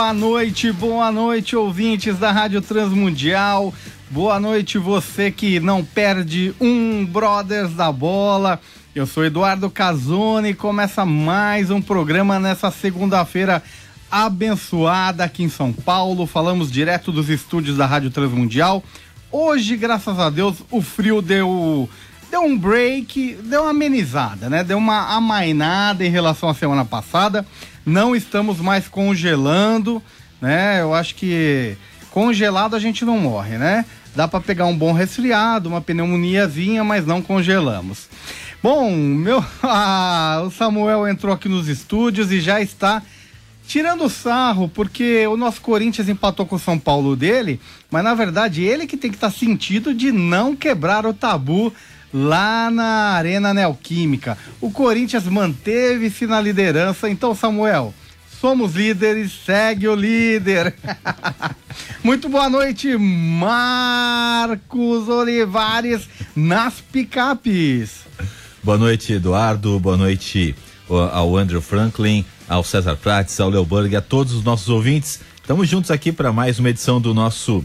Boa noite, boa noite, ouvintes da Rádio Transmundial. Boa noite, você que não perde um Brothers da Bola. Eu sou Eduardo Casoni e começa mais um programa nessa segunda-feira abençoada aqui em São Paulo. Falamos direto dos estúdios da Rádio Transmundial. Hoje, graças a Deus, o frio deu deu um break, deu uma amenizada, né? Deu uma amainada em relação à semana passada. Não estamos mais congelando, né? Eu acho que congelado a gente não morre, né? Dá para pegar um bom resfriado, uma pneumoniazinha, mas não congelamos. Bom, meu, ah, o Samuel entrou aqui nos estúdios e já está tirando sarro, porque o nosso Corinthians empatou com o São Paulo dele, mas na verdade ele que tem que estar tá sentido de não quebrar o tabu lá na Arena Neoquímica. O Corinthians manteve-se na liderança, então, Samuel, somos líderes, segue o líder. Muito boa noite, Marcos Olivares, nas picapes. Boa noite, Eduardo. Boa noite ao Andrew Franklin, ao César Prates, ao Leoburg, a todos os nossos ouvintes. Estamos juntos aqui para mais uma edição do nosso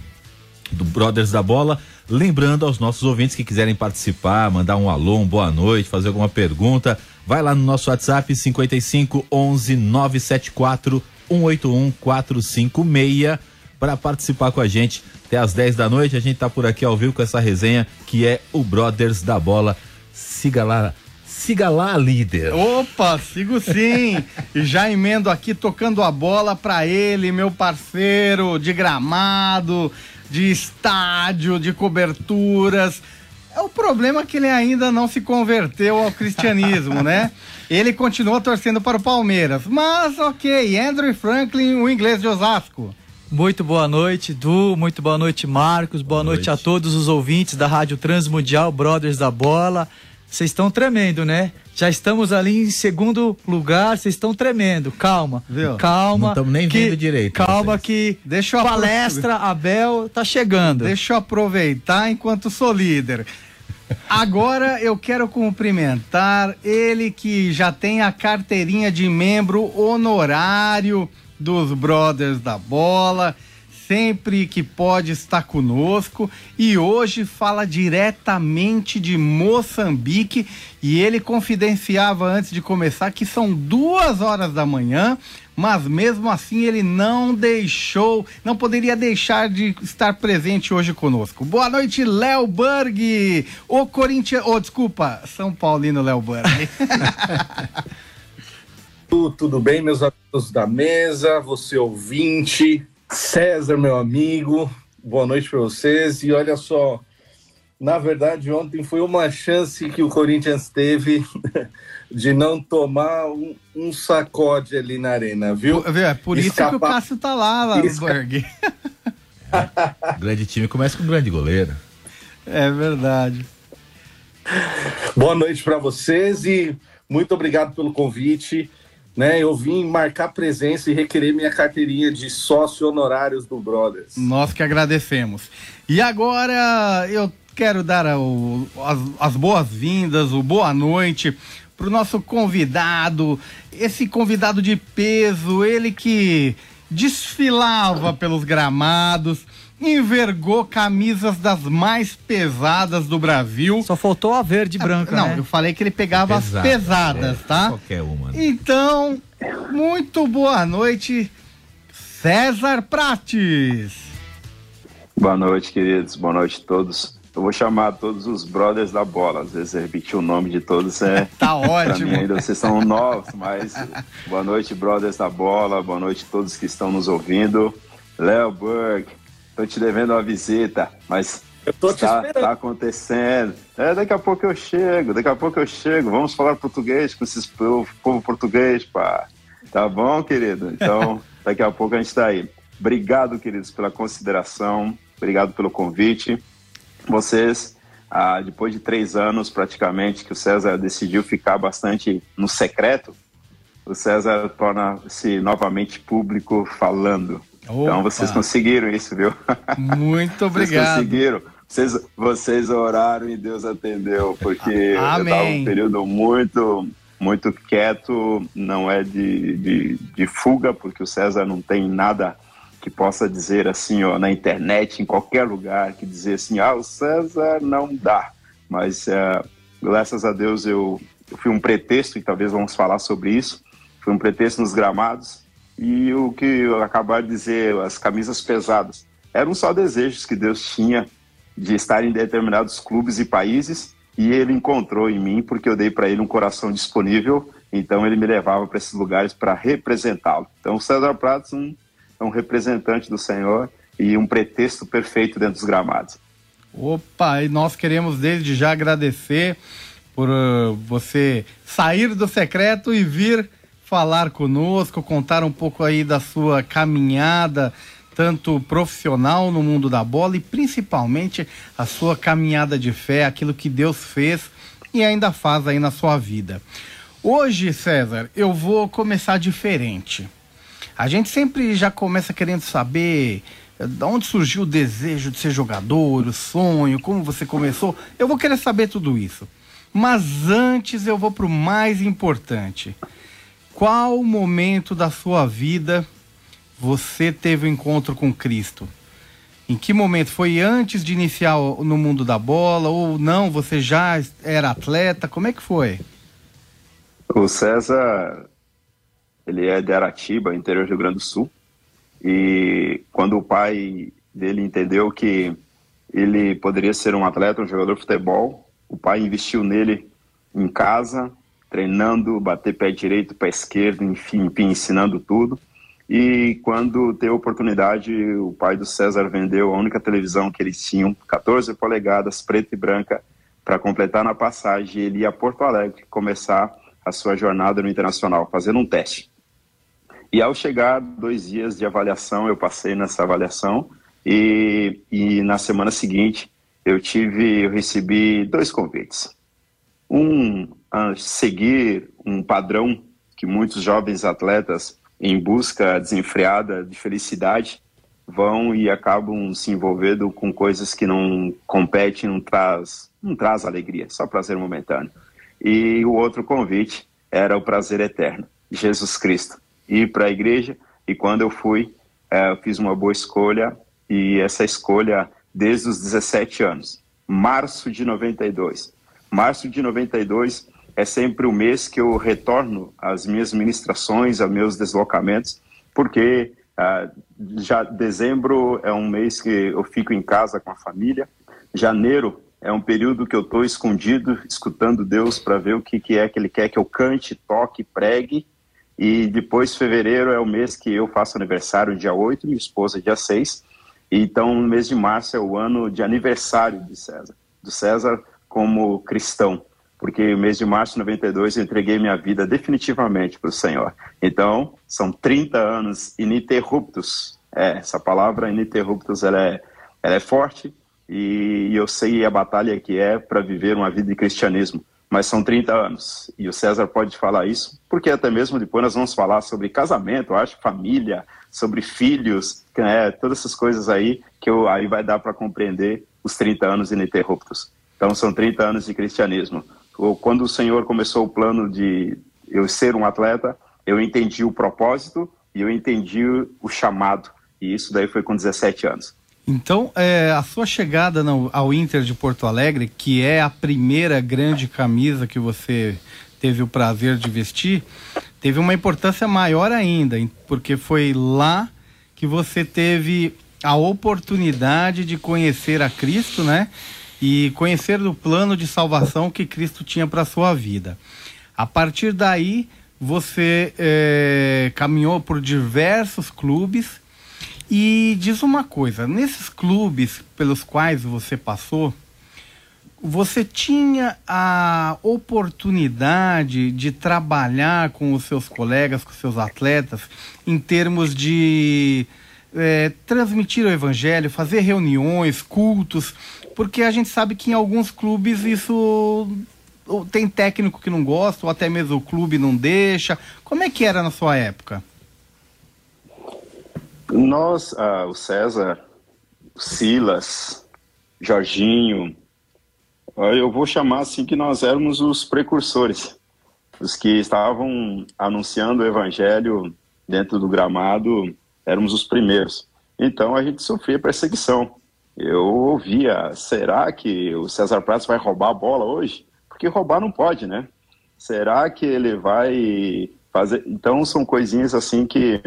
do Brothers da Bola. Lembrando aos nossos ouvintes que quiserem participar, mandar um alô, um boa noite, fazer alguma pergunta, vai lá no nosso WhatsApp 55 11 974 181 456 para participar com a gente até às 10 da noite. A gente tá por aqui ao vivo com essa resenha que é o Brothers da Bola. Siga lá, siga lá, líder. Opa, sigo sim. e já emendo aqui tocando a bola para ele, meu parceiro de gramado de estádio, de coberturas. É o problema é que ele ainda não se converteu ao cristianismo, né? Ele continua torcendo para o Palmeiras. Mas ok, Andrew Franklin, o inglês de Osasco. Muito boa noite, Du. Muito boa noite, Marcos. Boa, boa noite. noite a todos os ouvintes da Rádio Transmundial Brothers da Bola. Vocês estão tremendo, né? Já estamos ali em segundo lugar, vocês estão tremendo. Calma. Viu? Calma. Não estamos nem que, vendo direito. Calma vocês. que Deixa palestra Abel tá chegando. Deixa eu aproveitar enquanto sou líder. Agora eu quero cumprimentar ele que já tem a carteirinha de membro honorário dos Brothers da Bola sempre que pode estar conosco e hoje fala diretamente de Moçambique e ele confidenciava antes de começar que são duas horas da manhã, mas mesmo assim ele não deixou, não poderia deixar de estar presente hoje conosco. Boa noite, Léo Burg, o Corinthians, oh, desculpa, São Paulino Léo Burg. Tudo bem, meus amigos da mesa, você ouvinte, César, meu amigo, boa noite para vocês. E olha só, na verdade, ontem foi uma chance que o Corinthians teve de não tomar um, um sacode ali na arena, viu? É por isso Escapa... que o Cássio tá lá, lá Esca... é, grande time começa com um grande goleiro. É verdade. Boa noite para vocês e muito obrigado pelo convite né? Eu vim marcar presença e requerer minha carteirinha de sócio honorários do Brothers. Nós que agradecemos. E agora eu quero dar o, as, as boas-vindas, o boa noite para o nosso convidado, esse convidado de peso, ele que desfilava pelos gramados envergou camisas das mais pesadas do Brasil. Só faltou a verde e branca, Não, né? eu falei que ele pegava Pesada, as pesadas, é, tá? Qualquer uma. Né? Então, muito boa noite, César Prates. Boa noite, queridos. Boa noite a todos. Eu vou chamar todos os brothers da bola. Às vezes repetir o nome de todos é. tá ótimo. Mim, ainda vocês são novos, mas boa noite, brothers da bola. Boa noite a todos que estão nos ouvindo. Léo Burke, Tô te devendo uma visita, mas Eu tô te tá, esperando. tá acontecendo. É, daqui a pouco eu chego, daqui a pouco eu chego. Vamos falar português com esses povo, povo português, pá. Tá bom, querido? Então, daqui a pouco a gente tá aí. Obrigado, queridos, pela consideração. Obrigado pelo convite. Vocês, ah, depois de três anos praticamente que o César decidiu ficar bastante no secreto, o César torna-se novamente público falando. Então Opa. vocês conseguiram isso, viu? Muito Vocês obrigado. conseguiram. Vocês, vocês oraram e Deus atendeu, porque eu estava Amém. um período muito, muito quieto, não é de, de, de fuga, porque o César não tem nada que possa dizer assim, ó, na internet, em qualquer lugar, que dizer assim, ah, o César não dá. Mas eh, graças a Deus eu, eu fui um pretexto, e talvez vamos falar sobre isso, fui um pretexto nos gramados, e o que eu acabar de dizer, as camisas pesadas, eram só desejos que Deus tinha de estar em determinados clubes e países e ele encontrou em mim porque eu dei para ele um coração disponível, então ele me levava para esses lugares para representá-lo. Então o César Pratos um, é um representante do Senhor e um pretexto perfeito dentro dos gramados. Opa, e nós queremos desde já agradecer por uh, você sair do secreto e vir falar conosco, contar um pouco aí da sua caminhada, tanto profissional no mundo da bola e principalmente a sua caminhada de fé, aquilo que Deus fez e ainda faz aí na sua vida. Hoje, César, eu vou começar diferente. A gente sempre já começa querendo saber eh, de onde surgiu o desejo de ser jogador, o sonho, como você começou. Eu vou querer saber tudo isso. Mas antes eu vou para o mais importante. Qual momento da sua vida você teve o um encontro com Cristo? Em que momento? Foi antes de iniciar no mundo da bola ou não? Você já era atleta? Como é que foi? O César, ele é de Aratiba, interior do Rio Grande do Sul. E quando o pai dele entendeu que ele poderia ser um atleta, um jogador de futebol, o pai investiu nele em casa, treinando, bater pé direito, pé esquerdo, enfim, ensinando tudo. E quando teve a oportunidade, o pai do César vendeu a única televisão que eles tinham, 14 polegadas, preta e branca, para completar na passagem. Ele ia a Porto Alegre começar a sua jornada no Internacional, fazendo um teste. E ao chegar, dois dias de avaliação, eu passei nessa avaliação e, e na semana seguinte eu tive, eu recebi dois convites. Um seguir um padrão que muitos jovens atletas em busca desenfreada de felicidade vão e acabam se envolvendo com coisas que não competem, não traz, não traz alegria, só prazer momentâneo. E o outro convite era o prazer eterno, Jesus Cristo. Ir para a igreja e quando eu fui, é, eu fiz uma boa escolha e essa escolha desde os 17 anos, março de 92. Março de 92 é sempre o mês que eu retorno às minhas ministrações, aos meus deslocamentos, porque ah, já dezembro é um mês que eu fico em casa com a família, janeiro é um período que eu estou escondido, escutando Deus para ver o que, que é que Ele quer que eu cante, toque, pregue, e depois fevereiro é o mês que eu faço aniversário, dia 8, minha esposa dia 6, então no mês de março é o ano de aniversário de César, do César como cristão porque no mês de março de 92 eu entreguei minha vida definitivamente para o Senhor. Então, são 30 anos ininterruptos. É, essa palavra ininterruptos ela é, ela é forte e eu sei a batalha que é para viver uma vida de cristianismo. Mas são 30 anos e o César pode falar isso, porque até mesmo depois nós vamos falar sobre casamento, acho, família, sobre filhos, é, todas essas coisas aí que eu, aí vai dar para compreender os 30 anos ininterruptos. Então são 30 anos de cristianismo quando o Senhor começou o plano de eu ser um atleta, eu entendi o propósito e eu entendi o chamado. E isso daí foi com 17 anos. Então, é, a sua chegada no, ao Inter de Porto Alegre, que é a primeira grande camisa que você teve o prazer de vestir, teve uma importância maior ainda, porque foi lá que você teve a oportunidade de conhecer a Cristo, né? E conhecer do plano de salvação que Cristo tinha para sua vida. A partir daí, você é, caminhou por diversos clubes E diz uma coisa, nesses clubes pelos quais você passou, você tinha a oportunidade de trabalhar com os seus colegas, com os seus atletas, em termos de é, transmitir o evangelho, fazer reuniões, cultos, porque a gente sabe que em alguns clubes isso tem técnico que não gosta, ou até mesmo o clube não deixa. Como é que era na sua época? Nós, ah, o César, Silas, Jorginho, eu vou chamar assim que nós éramos os precursores, os que estavam anunciando o evangelho dentro do gramado, éramos os primeiros. Então a gente sofria perseguição. Eu ouvia, será que o César Pratos vai roubar a bola hoje? Porque roubar não pode, né? Será que ele vai fazer? Então são coisinhas assim que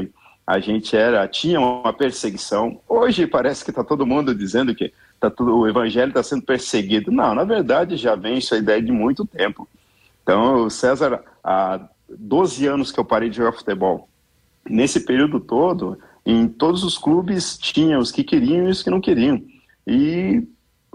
a gente era tinha uma perseguição. Hoje parece que está todo mundo dizendo que tá tudo, o evangelho está sendo perseguido. Não, na verdade já vem essa ideia de muito tempo. Então, o César, há 12 anos que eu parei de jogar futebol. Nesse período todo, em todos os clubes tinha os que queriam e os que não queriam. E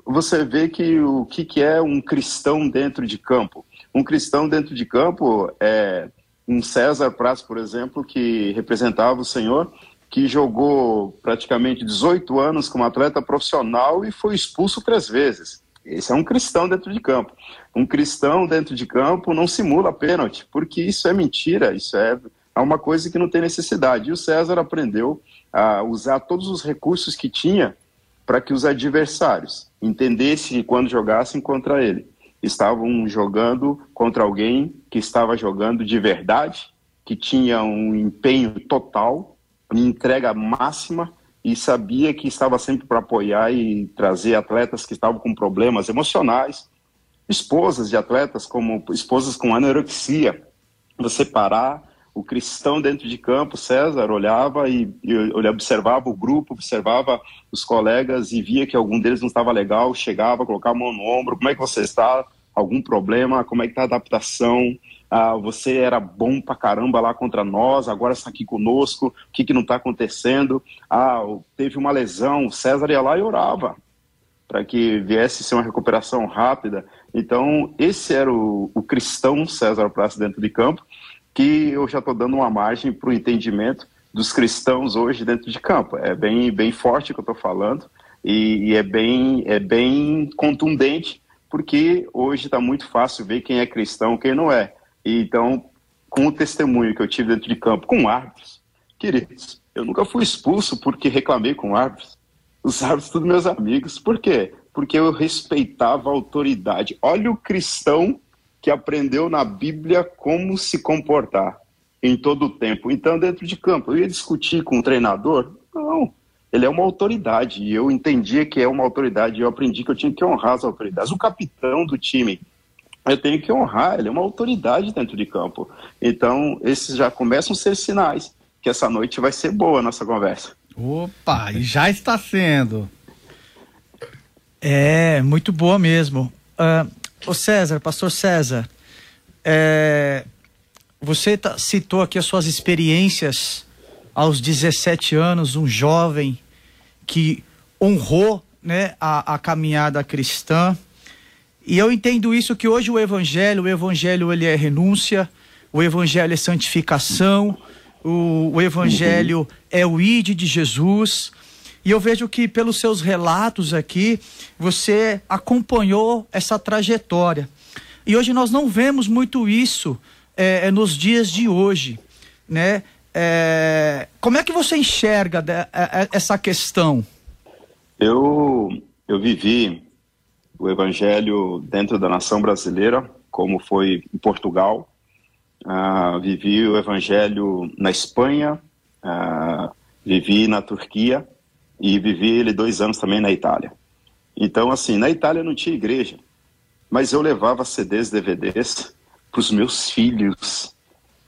você vê que o que, que é um cristão dentro de campo. Um cristão dentro de campo é um César Praz, por exemplo, que representava o Senhor, que jogou praticamente 18 anos como atleta profissional e foi expulso três vezes. Esse é um cristão dentro de campo. Um cristão dentro de campo não simula pênalti, porque isso é mentira, isso é, é uma coisa que não tem necessidade. E o César aprendeu a usar todos os recursos que tinha para que os adversários entendessem quando jogassem contra ele, estavam jogando contra alguém que estava jogando de verdade, que tinha um empenho total, uma entrega máxima e sabia que estava sempre para apoiar e trazer atletas que estavam com problemas emocionais, esposas de atletas como esposas com anorexia. Você parar o cristão dentro de campo, César, olhava e, e ele observava o grupo, observava os colegas e via que algum deles não estava legal, chegava, colocava a mão no ombro, como é que você está? Algum problema? Como é que está a adaptação? Ah, você era bom pra caramba lá contra nós, agora está aqui conosco, o que, que não está acontecendo? Ah, teve uma lesão, César ia lá e orava para que viesse ser uma recuperação rápida. Então, esse era o, o cristão César Praça dentro de campo, que eu já estou dando uma margem para o entendimento dos cristãos hoje dentro de campo. É bem, bem forte o que eu estou falando e, e, é, bem, é bem contundente, porque hoje está muito fácil ver quem é cristão quem não é. E, então, com o testemunho que eu tive dentro de campo com árbitros, queridos, eu nunca fui expulso porque reclamei com árbitros. Os árbitros, todos meus amigos. Por quê? Porque eu respeitava a autoridade. Olha o cristão que aprendeu na Bíblia como se comportar em todo o tempo. Então, dentro de campo, eu ia discutir com o treinador? Não. Ele é uma autoridade e eu entendia que é uma autoridade. Eu aprendi que eu tinha que honrar as autoridades. O capitão do time, eu tenho que honrar. Ele é uma autoridade dentro de campo. Então, esses já começam a ser sinais que essa noite vai ser boa a nossa conversa. Opa, e já está sendo. É, muito boa mesmo. Uh, Ô César, pastor César, é, você tá, citou aqui as suas experiências aos 17 anos, um jovem que honrou né, a, a caminhada cristã. E eu entendo isso que hoje o evangelho, o evangelho ele é renúncia, o evangelho é santificação, o, o evangelho é o ide de Jesus. E eu vejo que pelos seus relatos aqui, você acompanhou essa trajetória. E hoje nós não vemos muito isso é, nos dias de hoje, né? É, como é que você enxerga é, essa questão? Eu, eu vivi o evangelho dentro da nação brasileira, como foi em Portugal. Uh, vivi o evangelho na Espanha, uh, vivi na Turquia e vivi ele dois anos também na Itália. Então, assim, na Itália não tinha igreja, mas eu levava CDs, DVDs para os meus filhos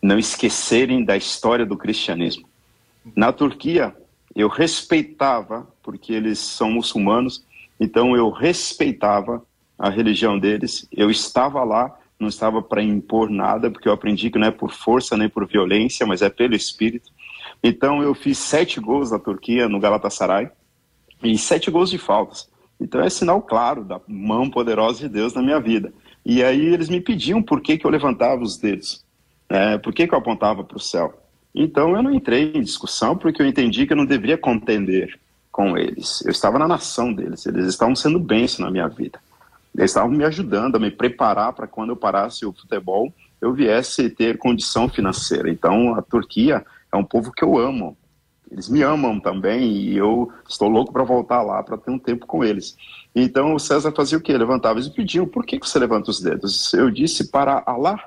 não esquecerem da história do cristianismo. Na Turquia, eu respeitava, porque eles são muçulmanos, então eu respeitava a religião deles, eu estava lá, não estava para impor nada, porque eu aprendi que não é por força nem por violência, mas é pelo Espírito. Então eu fiz sete gols na Turquia, no Galatasaray, e sete gols de faltas. Então é sinal claro da mão poderosa de Deus na minha vida. E aí eles me pediam por que, que eu levantava os dedos, né? por que, que eu apontava para o céu. Então eu não entrei em discussão porque eu entendi que eu não deveria contender com eles. Eu estava na nação deles, eles estavam sendo bênção na minha vida. Eles estavam me ajudando a me preparar para quando eu parasse o futebol, eu viesse ter condição financeira. Então a Turquia é um povo que eu amo. Eles me amam também e eu estou louco para voltar lá para ter um tempo com eles. Então o César fazia o quê? Levantava e pediam: por que, que você levanta os dedos? Eu disse para Alá.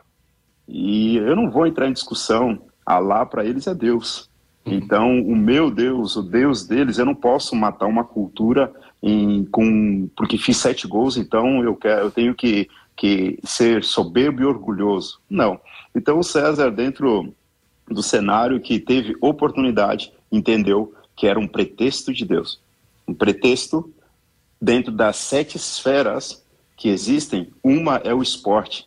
E eu não vou entrar em discussão. Alá para eles é Deus. Então, o meu Deus, o Deus deles, eu não posso matar uma cultura em, com, porque fiz sete gols, então eu, quero, eu tenho que, que ser soberbo e orgulhoso. Não. Então, o César, dentro do cenário que teve oportunidade, entendeu que era um pretexto de Deus. Um pretexto dentro das sete esferas que existem, uma é o esporte.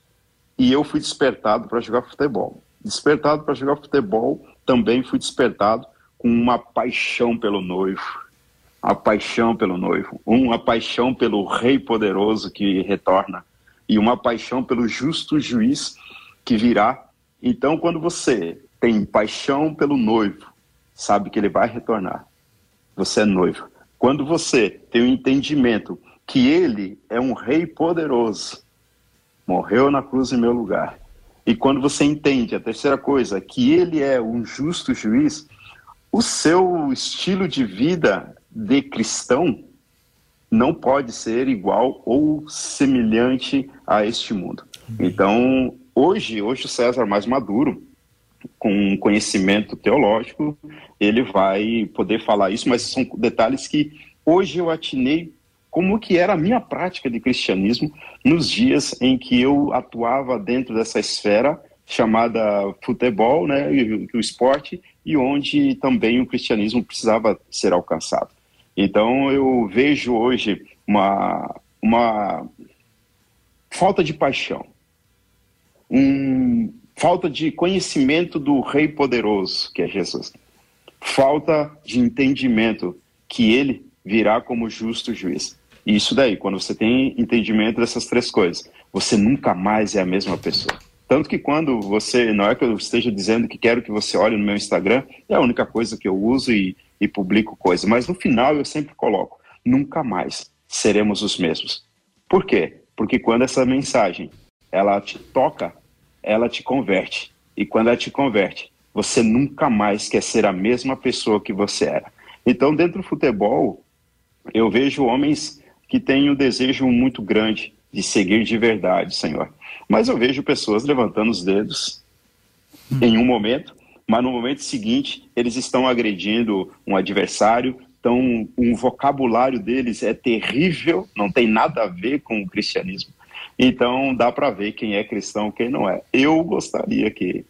E eu fui despertado para jogar futebol. Despertado para jogar futebol, também fui despertado com uma paixão pelo noivo. A paixão pelo noivo, uma paixão pelo rei poderoso que retorna e uma paixão pelo justo juiz que virá. Então, quando você tem paixão pelo noivo, sabe que ele vai retornar. Você é noivo. Quando você tem o entendimento que ele é um rei poderoso, morreu na cruz em meu lugar. E quando você entende a terceira coisa, que ele é um justo juiz, o seu estilo de vida de cristão não pode ser igual ou semelhante a este mundo. Então, hoje, hoje o César mais maduro, com conhecimento teológico, ele vai poder falar isso, mas são detalhes que hoje eu atinei como que era a minha prática de cristianismo nos dias em que eu atuava dentro dessa esfera chamada futebol, né, o esporte, e onde também o cristianismo precisava ser alcançado. Então eu vejo hoje uma, uma falta de paixão, um, falta de conhecimento do Rei poderoso, que é Jesus, falta de entendimento que ele virá como justo juiz. E isso daí, quando você tem entendimento dessas três coisas, você nunca mais é a mesma pessoa. Tanto que quando você, não é que eu esteja dizendo que quero que você olhe no meu Instagram, é a única coisa que eu uso e, e publico coisa, mas no final eu sempre coloco, nunca mais seremos os mesmos. Por quê? Porque quando essa mensagem, ela te toca, ela te converte. E quando ela te converte, você nunca mais quer ser a mesma pessoa que você era. Então, dentro do futebol, eu vejo homens que têm um desejo muito grande de seguir de verdade, Senhor. Mas eu vejo pessoas levantando os dedos hum. em um momento, mas no momento seguinte eles estão agredindo um adversário, então um vocabulário deles é terrível, não tem nada a ver com o cristianismo. Então dá para ver quem é cristão quem não é. Eu gostaria que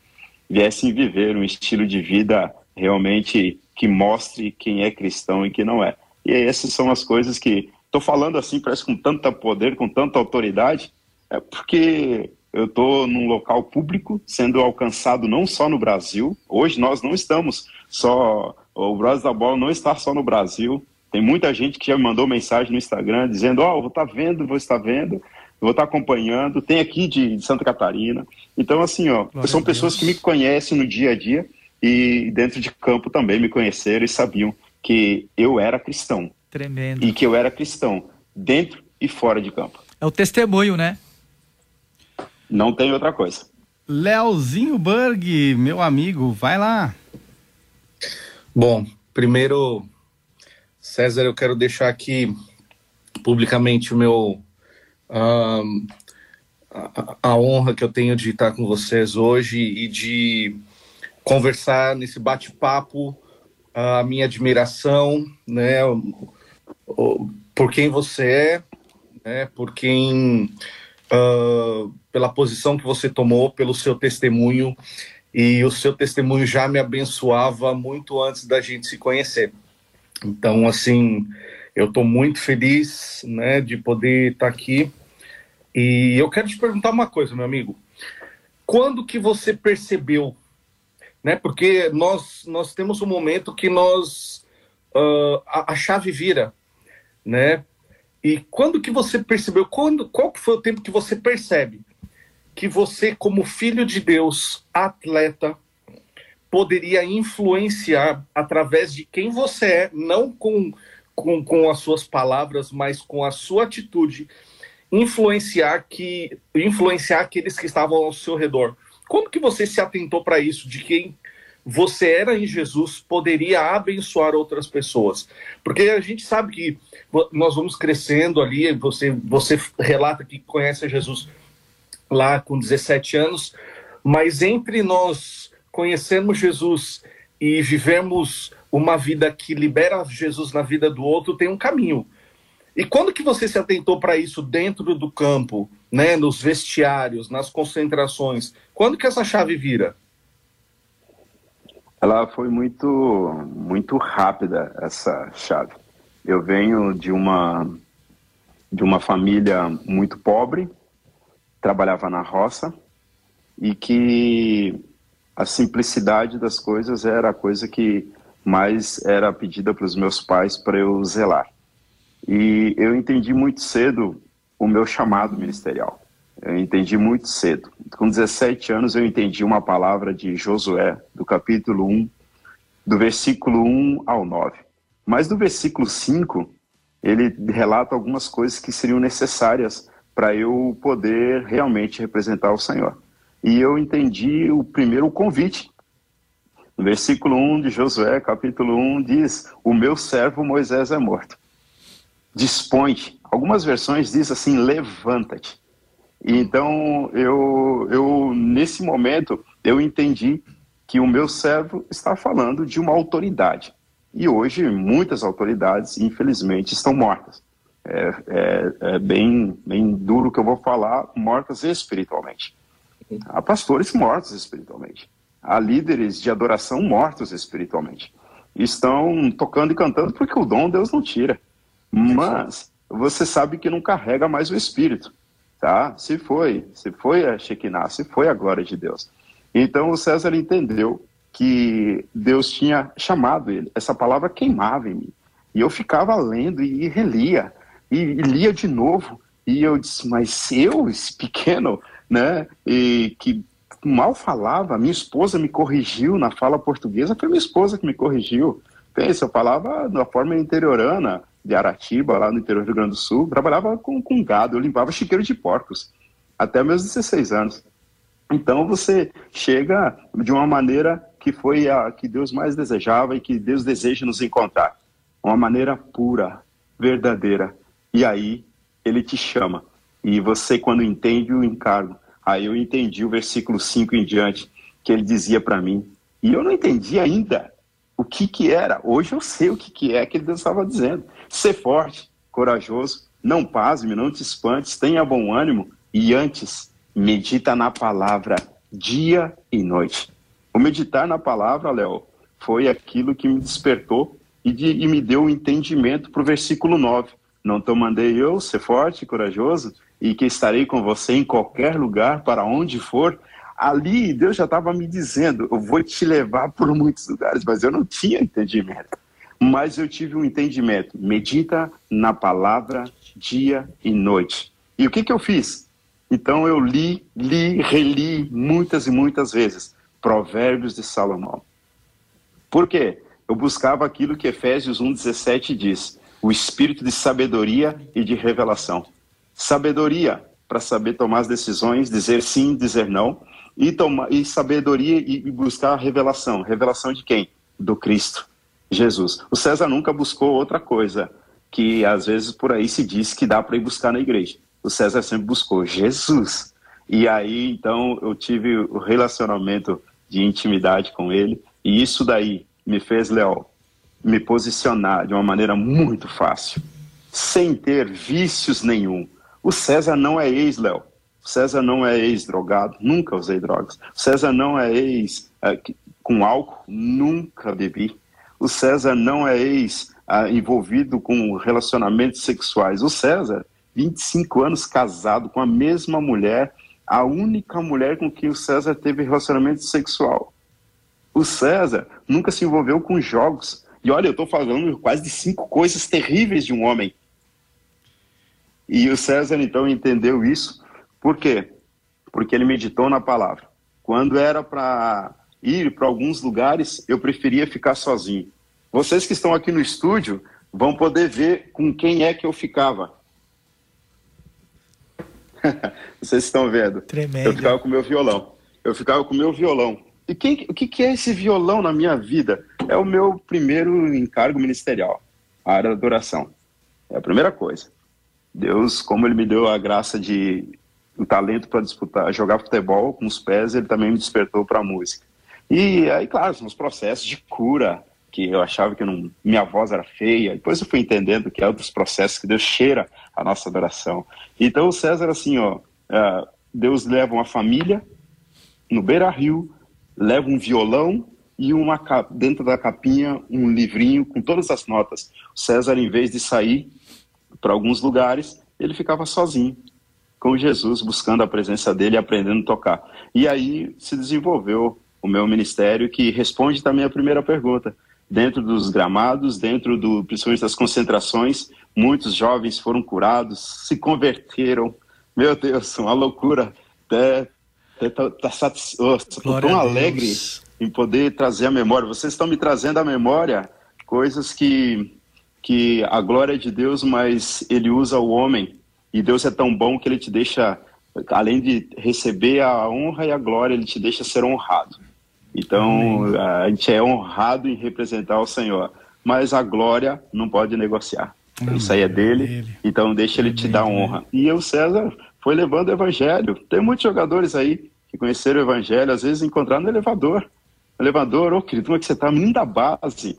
viessem viver um estilo de vida realmente que mostre quem é cristão e quem não é. E essas são as coisas que estou falando assim, parece com tanto poder, com tanta autoridade, é porque eu estou num local público, sendo alcançado não só no Brasil. Hoje nós não estamos só. O Brasil da Bola não está só no Brasil. Tem muita gente que já me mandou mensagem no Instagram dizendo: Ó, oh, vou estar tá vendo, vou estar vendo, vou estar acompanhando. Tem aqui de, de Santa Catarina. Então, assim, ó, Glória são pessoas que me conhecem no dia a dia e dentro de campo também me conheceram e sabiam que eu era cristão. Tremendo. E que eu era cristão, dentro e fora de campo. É o testemunho, né? Não tem outra coisa. Leozinho Berg, meu amigo, vai lá. Bom, primeiro, César, eu quero deixar aqui publicamente o meu um, a, a, honra que eu tenho de estar com vocês hoje e de conversar nesse bate-papo, a minha admiração, né, por quem você é, né, por quem uh, pela posição que você tomou, pelo seu testemunho, e o seu testemunho já me abençoava muito antes da gente se conhecer. Então, assim, eu estou muito feliz né, de poder estar tá aqui. E eu quero te perguntar uma coisa, meu amigo. Quando que você percebeu né? Porque nós nós temos um momento que nós uh, a, a, chave vira, né? E quando que você percebeu? Quando qual que foi o tempo que você percebe que você, como filho de Deus, atleta, poderia influenciar através de quem você é, não com, com, com as suas palavras, mas com a sua atitude, influenciar que influenciar aqueles que estavam ao seu redor. Como que você se atentou para isso, de quem você era em Jesus poderia abençoar outras pessoas? Porque a gente sabe que nós vamos crescendo ali, você, você relata que conhece Jesus lá com 17 anos, mas entre nós conhecermos Jesus e vivemos uma vida que libera Jesus na vida do outro, tem um caminho. E quando que você se atentou para isso dentro do campo, né, nos vestiários, nas concentrações? Quando que essa chave vira? Ela foi muito muito rápida essa chave. Eu venho de uma de uma família muito pobre, trabalhava na roça e que a simplicidade das coisas era a coisa que mais era pedida para os meus pais para eu zelar. E eu entendi muito cedo o meu chamado ministerial. Eu entendi muito cedo. Com 17 anos eu entendi uma palavra de Josué, do capítulo 1, do versículo 1 ao 9. Mas do versículo 5, ele relata algumas coisas que seriam necessárias para eu poder realmente representar o Senhor. E eu entendi o primeiro convite. No versículo 1 de Josué, capítulo 1, diz: O meu servo Moisés é morto. Dispõe. Algumas versões diz assim: levanta-te. Então, eu, eu, nesse momento, eu entendi que o meu servo está falando de uma autoridade. E hoje, muitas autoridades, infelizmente, estão mortas é, é, é, bem, bem duro que eu vou falar, mortas espiritualmente. Há pastores mortos espiritualmente. Há líderes de adoração mortos espiritualmente. Estão tocando e cantando porque o dom Deus não tira. Mas você sabe que não carrega mais o espírito. Tá? Se foi, se foi a Shekinah, se foi a glória de Deus. Então o César entendeu que Deus tinha chamado ele. Essa palavra queimava em mim. E eu ficava lendo e relia e, lia de novo. E eu disse, mas eu, esse pequeno, né, e que mal falava, minha esposa me corrigiu na fala portuguesa, foi minha esposa que me corrigiu. Pensa, eu falava da forma interiorana de Aratiba, lá no interior do Rio Grande do Sul, trabalhava com, com gado, eu limpava chiqueiro de porcos, até meus 16 anos. Então você chega de uma maneira que foi a que Deus mais desejava e que Deus deseja nos encontrar. Uma maneira pura, verdadeira, e aí ele te chama. E você, quando entende o encargo, aí eu entendi o versículo 5 em diante, que ele dizia para mim, e eu não entendi ainda o que que era. Hoje eu sei o que que é que ele estava dizendo. Ser forte, corajoso, não pasme, não te espantes, tenha bom ânimo e antes medita na palavra dia e noite. O meditar na palavra, Léo, foi aquilo que me despertou e, de, e me deu o um entendimento para o versículo 9. Não te mandei eu ser forte corajoso e que estarei com você em qualquer lugar, para onde for. Ali Deus já estava me dizendo: eu vou te levar por muitos lugares, mas eu não tinha entendimento. Mas eu tive um entendimento. Medita na palavra dia e noite. E o que, que eu fiz? Então eu li, li, reli muitas e muitas vezes Provérbios de Salomão. Por quê? Eu buscava aquilo que Efésios 1,17 diz o espírito de sabedoria e de revelação. Sabedoria para saber tomar as decisões, dizer sim, dizer não, e, tomar, e sabedoria e, e buscar a revelação. Revelação de quem? Do Cristo, Jesus. O César nunca buscou outra coisa, que às vezes por aí se diz que dá para ir buscar na igreja. O César sempre buscou Jesus. E aí, então, eu tive o relacionamento de intimidade com ele, e isso daí me fez, Léo, me posicionar de uma maneira muito fácil, sem ter vícios nenhum. O César não é ex, Léo. César não é ex-drogado, nunca usei drogas. César não é ex é, álcool, nunca bebi. O César não é ex é, envolvido com relacionamentos sexuais. O César, 25 anos casado com a mesma mulher, a única mulher com quem o César teve relacionamento sexual. O César nunca se envolveu com jogos. E olha, eu estou falando quase de cinco coisas terríveis de um homem. E o César então entendeu isso. Por quê? Porque ele meditou na palavra. Quando era para ir para alguns lugares, eu preferia ficar sozinho. Vocês que estão aqui no estúdio vão poder ver com quem é que eu ficava. Vocês estão vendo? Tremendo. Eu ficava com meu violão. Eu ficava com meu violão. E quem, o que, que é esse violão na minha vida? É o meu primeiro encargo ministerial, a área da adoração. É a primeira coisa. Deus, como ele me deu a graça de um talento para disputar, jogar futebol com os pés, ele também me despertou para a música. E aí, claro, são os processos de cura, que eu achava que não, minha voz era feia. Depois eu fui entendendo que é um dos processos que Deus cheira a nossa adoração. Então o César, assim, ó, uh, Deus leva uma família no Beira Rio, leva um violão e uma dentro da capinha um livrinho com todas as notas. O César, em vez de sair para alguns lugares, ele ficava sozinho com Jesus, buscando a presença dele e aprendendo a tocar. E aí se desenvolveu o meu ministério, que responde também a primeira pergunta dentro dos gramados, dentro do, principalmente das concentrações, muitos jovens foram curados, se converteram. Meu Deus, uma loucura. Até, até tá, tá tão alegre em poder trazer a memória. Vocês estão me trazendo à memória coisas que, que a glória é de Deus, mas ele usa o homem. E Deus é tão bom que ele te deixa, além de receber a honra e a glória, ele te deixa ser honrado. Então, Amém. a gente é honrado em representar o Senhor, mas a glória não pode negociar. Amém. Isso aí é dele, então deixa ele te dar honra. E o César foi levando o evangelho. Tem muitos jogadores aí que conheceram o evangelho, às vezes encontraram no elevador. elevador, ô oh, querido, como é que você tá? Menino da base.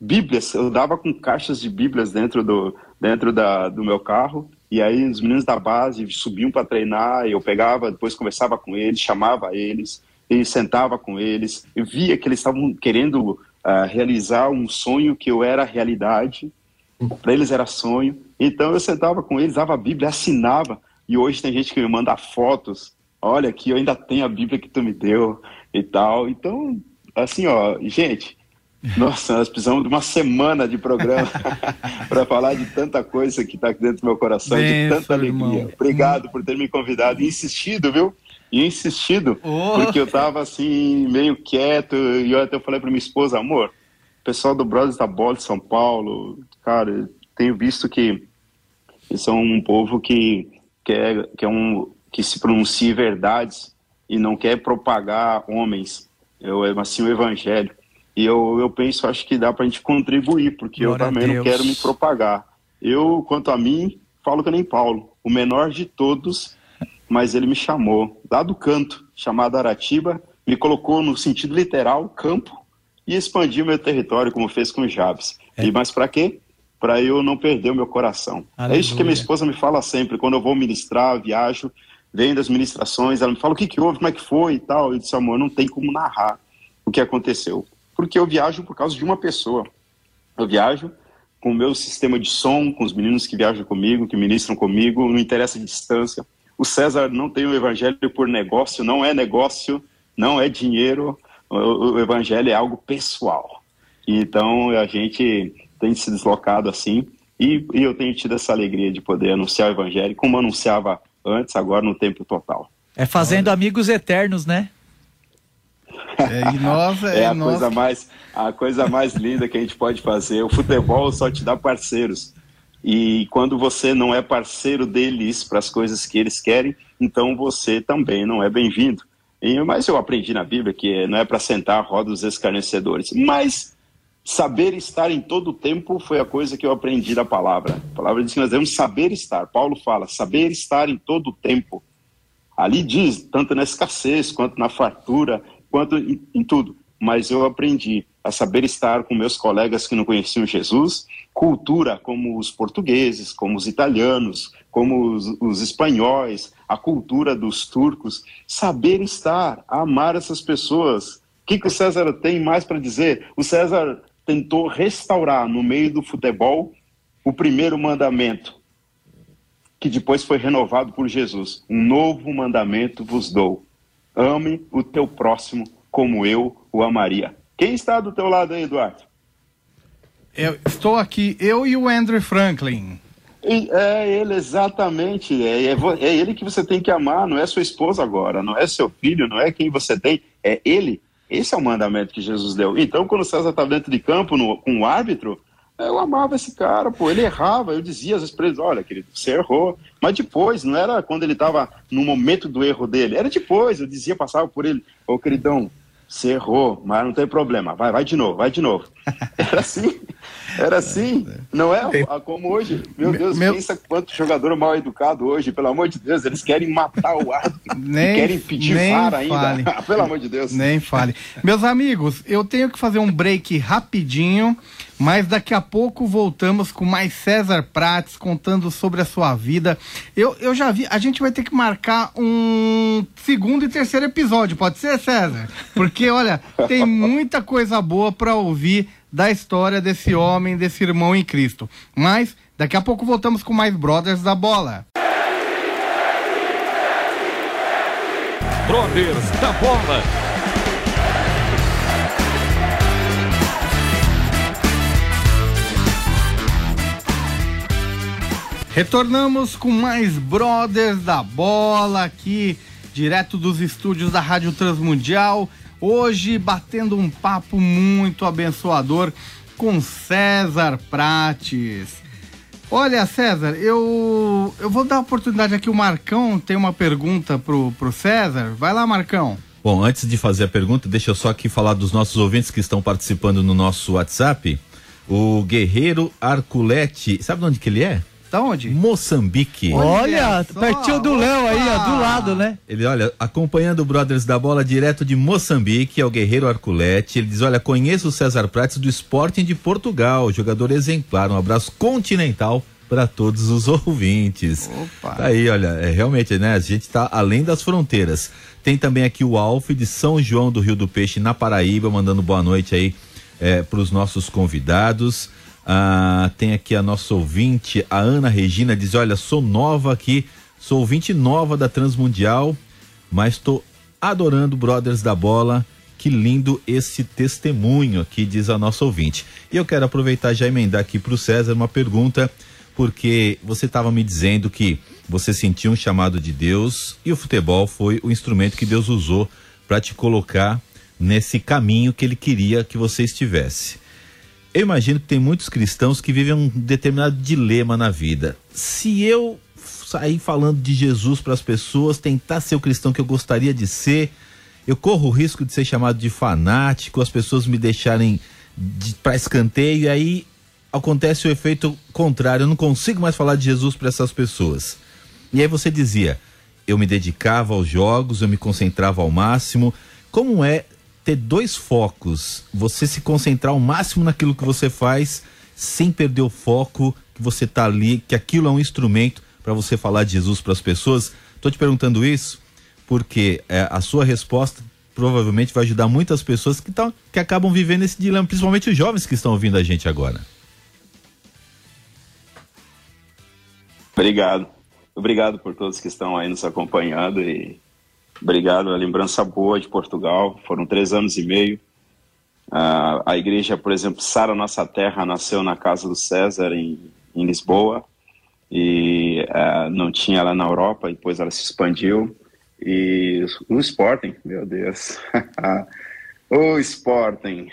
Bíblias, eu dava com caixas de Bíblias dentro do, dentro da, do meu carro, e aí os meninos da base subiam para treinar, eu pegava, depois conversava com eles, chamava eles, e sentava com eles, eu via que eles estavam querendo uh, realizar um sonho que eu era realidade, para eles era sonho. Então eu sentava com eles, dava a Bíblia, assinava. E hoje tem gente que me manda fotos. Olha aqui, eu ainda tenho a Bíblia que tu me deu e tal. Então, assim, ó, gente, nossa, nós precisamos de uma semana de programa para falar de tanta coisa que está aqui dentro do meu coração, Bem, de tanta alegria. Irmão. Obrigado por ter me convidado e insistido, viu? e insistido, oh. porque eu tava assim, meio quieto, e eu até falei para minha esposa, amor, o pessoal do Brothers da Bola de São Paulo, cara, tenho visto que eles são um povo que quer, que, é um, que se pronuncia verdades e não quer propagar homens, eu, assim, o evangelho. E eu, eu penso, acho que dá para a gente contribuir, porque Glória eu também não quero me propagar. Eu, quanto a mim, falo que nem Paulo, o menor de todos mas ele me chamou lá do canto, chamado Aratiba, me colocou no sentido literal, campo, e expandiu meu território, como fez com Jabes. É. E mas para quê? Para eu não perder o meu coração. Aleluia. É isso que minha esposa me fala sempre, quando eu vou ministrar, viajo, vem das ministrações, ela me fala o que, que houve, como é que foi e tal. Eu disse, amor, não tem como narrar o que aconteceu. Porque eu viajo por causa de uma pessoa. Eu viajo com o meu sistema de som, com os meninos que viajam comigo, que ministram comigo, não interessa a distância. O César não tem o evangelho por negócio, não é negócio, não é dinheiro. O, evangelho é algo pessoal. Então a gente tem se deslocado assim e, e, eu tenho tido essa alegria de poder anunciar o evangelho como anunciava antes, agora no tempo total. É fazendo amigos eternos, né? É, e nós, é, é a coisa mais a coisa mais linda que a gente pode fazer. O futebol só te dá parceiros. E quando você não é parceiro deles para as coisas que eles querem, então você também não é bem-vindo. Mas eu aprendi na Bíblia que não é para sentar a roda dos escarnecedores. Mas saber estar em todo o tempo foi a coisa que eu aprendi da palavra. A palavra diz que nós devemos saber estar. Paulo fala, saber estar em todo o tempo. Ali diz, tanto na escassez, quanto na fartura, quanto em, em tudo. Mas eu aprendi a saber estar com meus colegas que não conheciam Jesus, cultura como os portugueses, como os italianos, como os, os espanhóis, a cultura dos turcos, saber estar, amar essas pessoas. O que, que o César tem mais para dizer? O César tentou restaurar no meio do futebol o primeiro mandamento, que depois foi renovado por Jesus. Um novo mandamento vos dou: ame o teu próximo como eu o amaria. Quem está do teu lado aí, Eduardo? Eu estou aqui, eu e o Andrew Franklin. É ele, exatamente. É, é, é, ele que você tem que amar, não é sua esposa agora, não é seu filho, não é quem você tem, é ele. Esse é o mandamento que Jesus deu. Então, quando César estava dentro de campo no, com o árbitro, eu amava esse cara, pô, ele errava, eu dizia às vezes pra ele, olha, querido, você errou. Mas depois, não era quando ele estava no momento do erro dele, era depois, eu dizia, passava por ele, ô queridão, você errou, mas não tem problema. Vai, vai de novo, vai de novo. Era assim, era assim. Não é como hoje. Meu Deus, Meu... pensa quanto jogador mal educado hoje, pelo amor de Deus. Eles querem matar o árbitro. Nem, querem pedir VAR ainda. pelo amor de Deus. Nem fale. Meus amigos, eu tenho que fazer um break rapidinho. Mas daqui a pouco voltamos com mais César Prates contando sobre a sua vida. Eu, eu já vi, a gente vai ter que marcar um segundo e terceiro episódio, pode ser, César? Porque, olha, tem muita coisa boa para ouvir da história desse homem, desse irmão em Cristo. Mas daqui a pouco voltamos com mais Brothers da Bola. Brothers da Bola. Retornamos com mais Brothers da Bola aqui, direto dos estúdios da Rádio Transmundial. Hoje batendo um papo muito abençoador com César Prates. Olha, César, eu, eu vou dar a oportunidade aqui. O Marcão tem uma pergunta pro, pro César. Vai lá, Marcão. Bom, antes de fazer a pergunta, deixa eu só aqui falar dos nossos ouvintes que estão participando no nosso WhatsApp. O Guerreiro Arculete, sabe de onde que ele é? Da onde? Moçambique. Olha, pertinho do Léo aí, ó, do lado, né? Ele, olha, acompanhando o Brothers da Bola direto de Moçambique, é o Guerreiro Arculete. Ele diz: Olha, conheço o César Prates do Sporting de Portugal, jogador exemplar. Um abraço continental para todos os ouvintes. Opa. Tá aí, olha, é, realmente, né? A gente tá além das fronteiras. Tem também aqui o Alf de São João do Rio do Peixe, na Paraíba, mandando boa noite aí é, para os nossos convidados. Ah, tem aqui a nossa ouvinte, a Ana Regina, diz: Olha, sou nova aqui, sou ouvinte nova da Transmundial, mas estou adorando Brothers da Bola. Que lindo esse testemunho aqui, diz a nossa ouvinte. E eu quero aproveitar já emendar aqui para o César uma pergunta, porque você estava me dizendo que você sentiu um chamado de Deus e o futebol foi o instrumento que Deus usou para te colocar nesse caminho que ele queria que você estivesse. Eu imagino que tem muitos cristãos que vivem um determinado dilema na vida. Se eu sair falando de Jesus para as pessoas, tentar ser o cristão que eu gostaria de ser, eu corro o risco de ser chamado de fanático, as pessoas me deixarem de, para escanteio, e aí acontece o efeito contrário. Eu não consigo mais falar de Jesus para essas pessoas. E aí você dizia, eu me dedicava aos jogos, eu me concentrava ao máximo. Como é ter dois focos, você se concentrar ao máximo naquilo que você faz, sem perder o foco que você está ali, que aquilo é um instrumento para você falar de Jesus para as pessoas. Estou te perguntando isso porque é, a sua resposta provavelmente vai ajudar muitas pessoas que, tão, que acabam vivendo esse dilema, principalmente os jovens que estão ouvindo a gente agora. Obrigado. Obrigado por todos que estão aí nos acompanhando e Obrigado, a lembrança boa de Portugal. Foram três anos e meio. Uh, a igreja, por exemplo, Sara Nossa Terra, nasceu na casa do César, em, em Lisboa, e uh, não tinha lá na Europa, depois ela se expandiu. E o Sporting, meu Deus. o Sporting.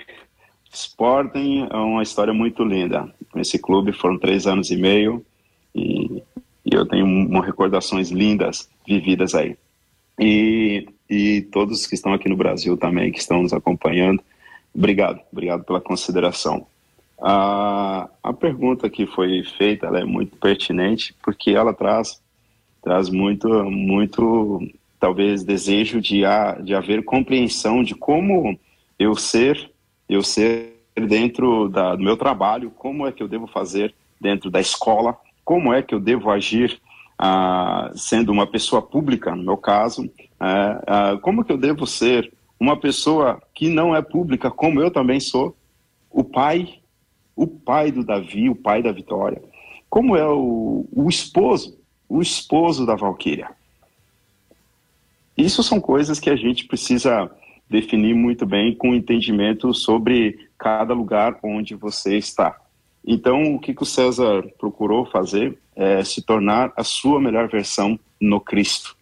Sporting é uma história muito linda. Esse clube foram três anos e meio e, e eu tenho recordações lindas vividas aí e, e todos que estão aqui no Brasil também, que estão nos acompanhando. Obrigado, obrigado pela consideração. A, a pergunta que foi feita é muito pertinente porque ela traz, traz muito, muito, talvez, desejo de, de haver compreensão de como eu ser, eu ser dentro da, do meu trabalho, como é que eu devo fazer dentro da escola, como é que eu devo agir ah, sendo uma pessoa pública, no meu caso, ah, ah, como que eu devo ser uma pessoa que não é pública, como eu também sou, o pai, o pai do Davi, o pai da Vitória, como é o, o esposo, o esposo da Valquíria. Isso são coisas que a gente precisa definir muito bem com entendimento sobre cada lugar onde você está. Então, o que, que o César procurou fazer é se tornar a sua melhor versão no Cristo.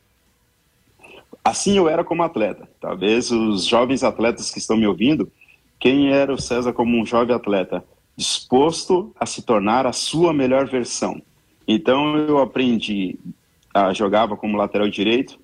Assim eu era como atleta. Talvez os jovens atletas que estão me ouvindo, quem era o César como um jovem atleta? Disposto a se tornar a sua melhor versão. Então eu aprendi, a, jogava como lateral direito,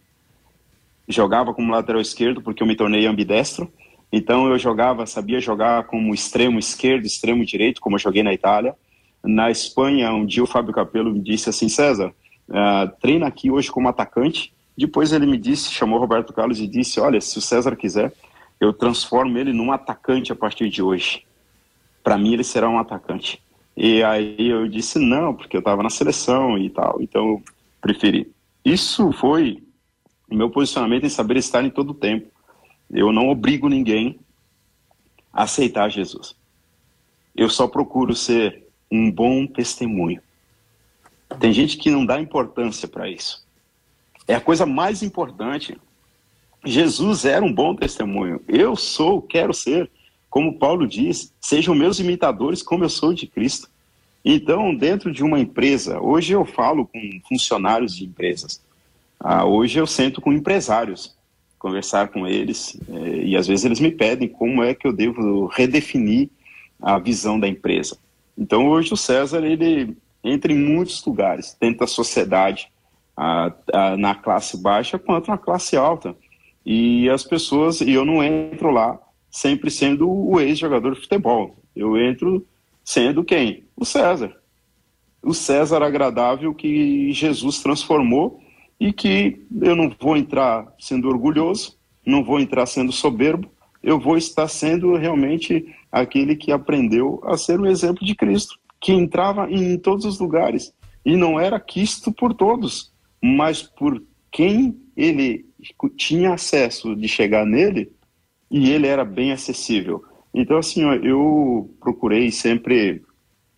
jogava como lateral esquerdo porque eu me tornei ambidestro. Então eu jogava, sabia jogar como extremo esquerdo, extremo direito, como eu joguei na Itália. Na Espanha, um dia o Fábio Capello me disse assim, César, uh, treina aqui hoje como atacante. Depois ele me disse, chamou Roberto Carlos e disse, olha, se o César quiser, eu transformo ele num atacante a partir de hoje. Para mim ele será um atacante. E aí eu disse não, porque eu estava na seleção e tal, então eu preferi. Isso foi o meu posicionamento em saber estar em todo o tempo. Eu não obrigo ninguém a aceitar Jesus. Eu só procuro ser um bom testemunho. Tem gente que não dá importância para isso. É a coisa mais importante. Jesus era um bom testemunho. Eu sou, quero ser. Como Paulo diz, sejam meus imitadores como eu sou de Cristo. Então, dentro de uma empresa, hoje eu falo com funcionários de empresas. Ah, hoje eu sento com empresários, conversar com eles, eh, e às vezes eles me pedem como é que eu devo redefinir a visão da empresa. Então, hoje o César, ele entra em muitos lugares, dentro da sociedade, ah, ah, na classe baixa quanto na classe alta. E as pessoas, e eu não entro lá sempre sendo o ex-jogador de futebol. Eu entro sendo quem? O César. O César agradável que Jesus transformou e que eu não vou entrar sendo orgulhoso, não vou entrar sendo soberbo, eu vou estar sendo realmente aquele que aprendeu a ser um exemplo de Cristo, que entrava em todos os lugares e não era quisto por todos, mas por quem ele tinha acesso de chegar nele e ele era bem acessível. Então, assim, eu procurei sempre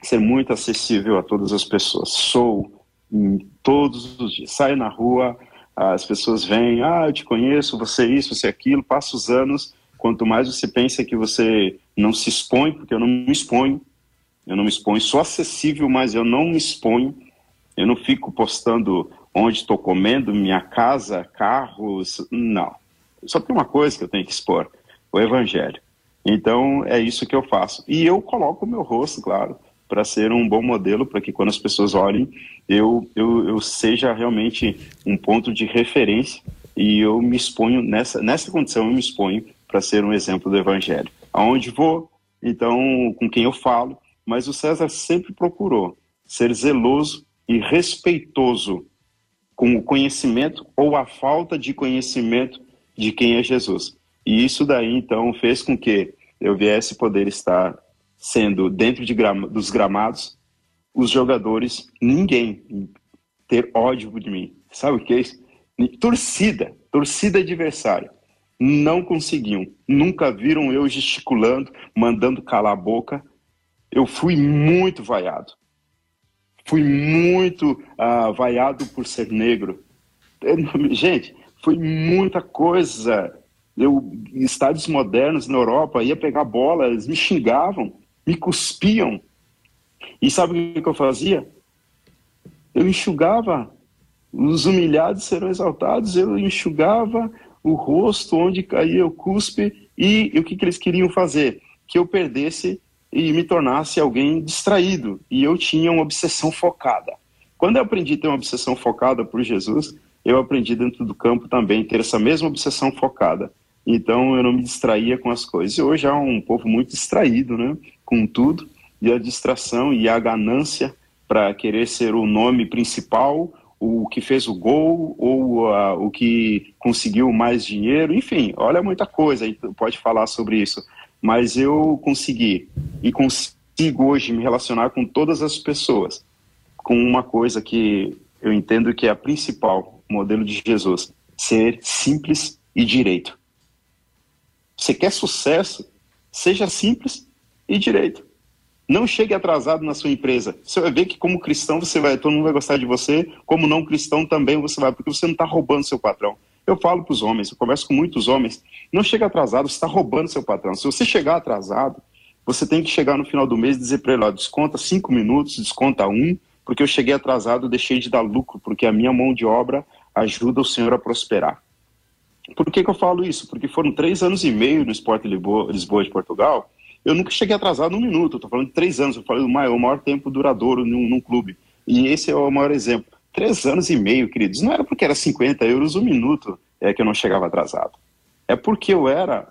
ser muito acessível a todas as pessoas. Sou em todos os dias. Saio na rua, as pessoas vêm, ah, eu te conheço, você é isso, você é aquilo, passa os anos, quanto mais você pensa que você não se expõe, porque eu não me exponho, eu não me exponho, sou acessível, mas eu não me exponho, eu não fico postando onde estou comendo, minha casa, carros, não. Só tem uma coisa que eu tenho que expor, o evangelho. Então é isso que eu faço. E eu coloco o meu rosto, claro para ser um bom modelo, para que quando as pessoas olhem, eu, eu, eu seja realmente um ponto de referência e eu me exponho, nessa, nessa condição, eu me exponho para ser um exemplo do Evangelho. Aonde vou, então, com quem eu falo, mas o César sempre procurou ser zeloso e respeitoso com o conhecimento ou a falta de conhecimento de quem é Jesus. E isso daí, então, fez com que eu viesse poder estar sendo dentro de dos gramados, os jogadores, ninguém ter ódio de mim. Sabe o que é isso? Torcida, torcida adversária. Não conseguiam, nunca viram eu gesticulando, mandando calar a boca. Eu fui muito vaiado. Fui muito uh, vaiado por ser negro. Gente, foi muita coisa. Eu, estádios modernos na Europa, ia pegar bola, eles me xingavam me cuspiam. E sabe o que eu fazia? Eu enxugava, os humilhados serão exaltados, eu enxugava o rosto onde caía o cuspe e, e o que, que eles queriam fazer? Que eu perdesse e me tornasse alguém distraído. E eu tinha uma obsessão focada. Quando eu aprendi a ter uma obsessão focada por Jesus, eu aprendi dentro do campo também ter essa mesma obsessão focada. Então eu não me distraía com as coisas. E hoje há um povo muito distraído, né? Com tudo, e a distração e a ganância para querer ser o nome principal, o que fez o gol, ou uh, o que conseguiu mais dinheiro, enfim, olha muita coisa, pode falar sobre isso. Mas eu consegui, e consigo hoje me relacionar com todas as pessoas, com uma coisa que eu entendo que é a principal modelo de Jesus: ser simples e direito. Você quer sucesso? Seja simples e direito. Não chegue atrasado na sua empresa. Você vai ver que como cristão você vai, todo mundo vai gostar de você, como não cristão também você vai, porque você não está roubando seu patrão. Eu falo para os homens, eu converso com muitos homens, não chega atrasado, você está roubando seu patrão. Se você chegar atrasado, você tem que chegar no final do mês e dizer para ele, ó, desconta cinco minutos, desconta um, porque eu cheguei atrasado, deixei de dar lucro, porque a minha mão de obra ajuda o senhor a prosperar. Por que, que eu falo isso? Porque foram três anos e meio no Esporte Lisboa, Lisboa de Portugal, eu nunca cheguei atrasado um minuto, estou falando de três anos, eu falei do maior, o maior tempo duradouro num, num, clube. E esse é o maior exemplo. Três anos e meio, queridos, não era porque era 50 euros um minuto é que eu não chegava atrasado. É porque eu era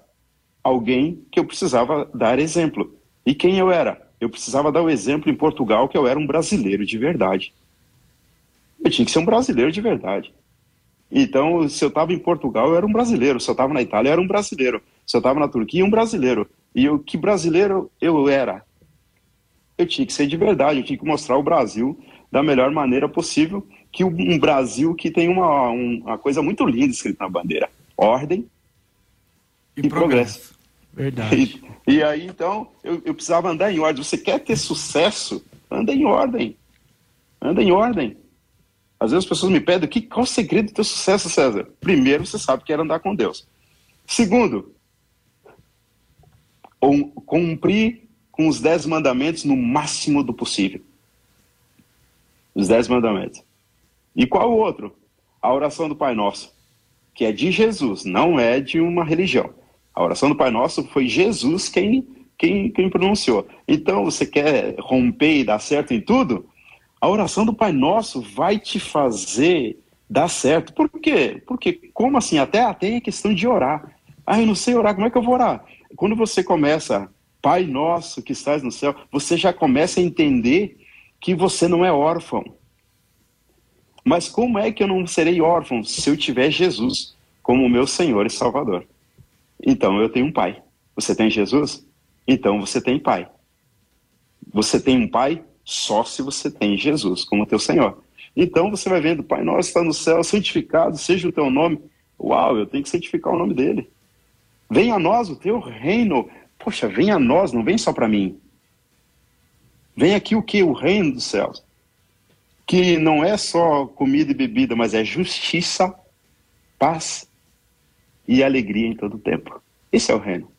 alguém que eu precisava dar exemplo. E quem eu era? Eu precisava dar o exemplo em Portugal que eu era um brasileiro de verdade. Eu tinha que ser um brasileiro de verdade. Então, se eu estava em Portugal, eu era um brasileiro. Se eu estava na Itália, eu era um brasileiro. Se eu estava na Turquia, um brasileiro. E o que brasileiro eu era? Eu tinha que ser de verdade, eu tinha que mostrar o Brasil da melhor maneira possível, que um Brasil que tem uma, uma coisa muito linda escrita na bandeira: ordem e, e progresso. progresso. Verdade. E, e, aí, então, eu, eu precisava andar em ordem. Você quer ter sucesso? Anda em ordem. Anda em ordem. Às vezes as pessoas me pedem que, qual o segredo do teu sucesso, César? Primeiro, você sabe que era andar com Deus. Segundo, cumprir com os dez mandamentos no máximo do possível. Os dez mandamentos. E qual o outro? A oração do Pai Nosso, que é de Jesus, não é de uma religião. A oração do Pai Nosso foi Jesus quem, quem, quem pronunciou. Então, você quer romper e dar certo em tudo? A oração do Pai Nosso vai te fazer dar certo. Por quê? Porque, como assim? Até, até a questão de orar. Ah, eu não sei orar, como é que eu vou orar? Quando você começa, Pai nosso que estás no céu, você já começa a entender que você não é órfão. Mas como é que eu não serei órfão se eu tiver Jesus como meu Senhor e Salvador? Então eu tenho um pai. Você tem Jesus? Então você tem pai. Você tem um pai só se você tem Jesus como teu Senhor. Então você vai vendo, Pai nosso está no céu, santificado seja o teu nome. Uau, eu tenho que santificar o nome dele. Venha a nós o teu reino. Poxa, venha a nós, não vem só para mim. Vem aqui o que? O reino dos céus. Que não é só comida e bebida, mas é justiça, paz e alegria em todo o tempo. Esse é o reino.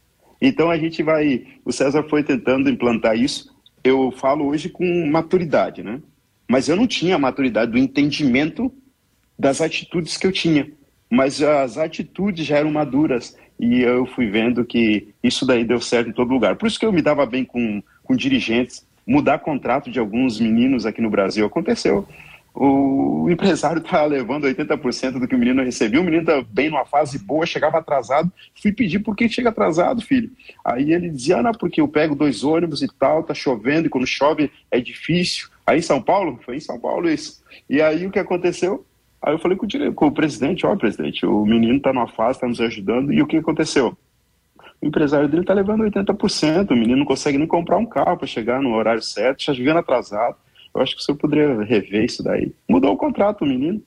Então a gente vai. O César foi tentando implantar isso. Eu falo hoje com maturidade, né? Mas eu não tinha a maturidade do entendimento das atitudes que eu tinha. Mas as atitudes já eram maduras e eu fui vendo que isso daí deu certo em todo lugar. Por isso que eu me dava bem com, com dirigentes, mudar contrato de alguns meninos aqui no Brasil aconteceu. O empresário está levando 80% do que o menino recebia. O menino está bem numa fase boa, chegava atrasado. Fui pedir por que chega atrasado, filho. Aí ele dizia: ah, não, porque eu pego dois ônibus e tal, tá chovendo, e quando chove é difícil. Aí em São Paulo? Foi em São Paulo isso. E aí o que aconteceu? Aí eu falei com o, com o presidente, ó, presidente, o menino está numa fase, está nos ajudando, e o que aconteceu? O empresário dele está levando 80%, o menino não consegue nem comprar um carro para chegar no horário certo, está chegando atrasado. Eu acho que o senhor poderia rever isso daí. Mudou o contrato, o menino.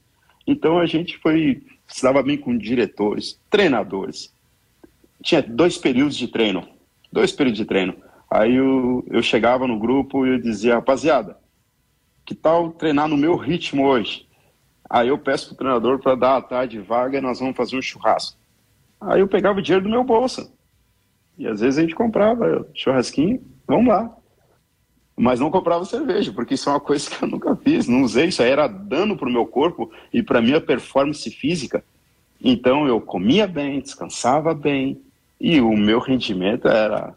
Então a gente foi, estava bem com diretores, treinadores. Tinha dois períodos de treino, dois períodos de treino. Aí eu, eu chegava no grupo e eu dizia, rapaziada, que tal treinar no meu ritmo hoje? Aí eu peço pro treinador para dar a tarde vaga nós vamos fazer um churrasco. Aí eu pegava o dinheiro do meu bolso. E às vezes a gente comprava churrasquinho, vamos lá. Mas não comprava cerveja, porque isso é uma coisa que eu nunca fiz, não usei, isso aí era dano para o meu corpo e para minha performance física. Então eu comia bem, descansava bem e o meu rendimento era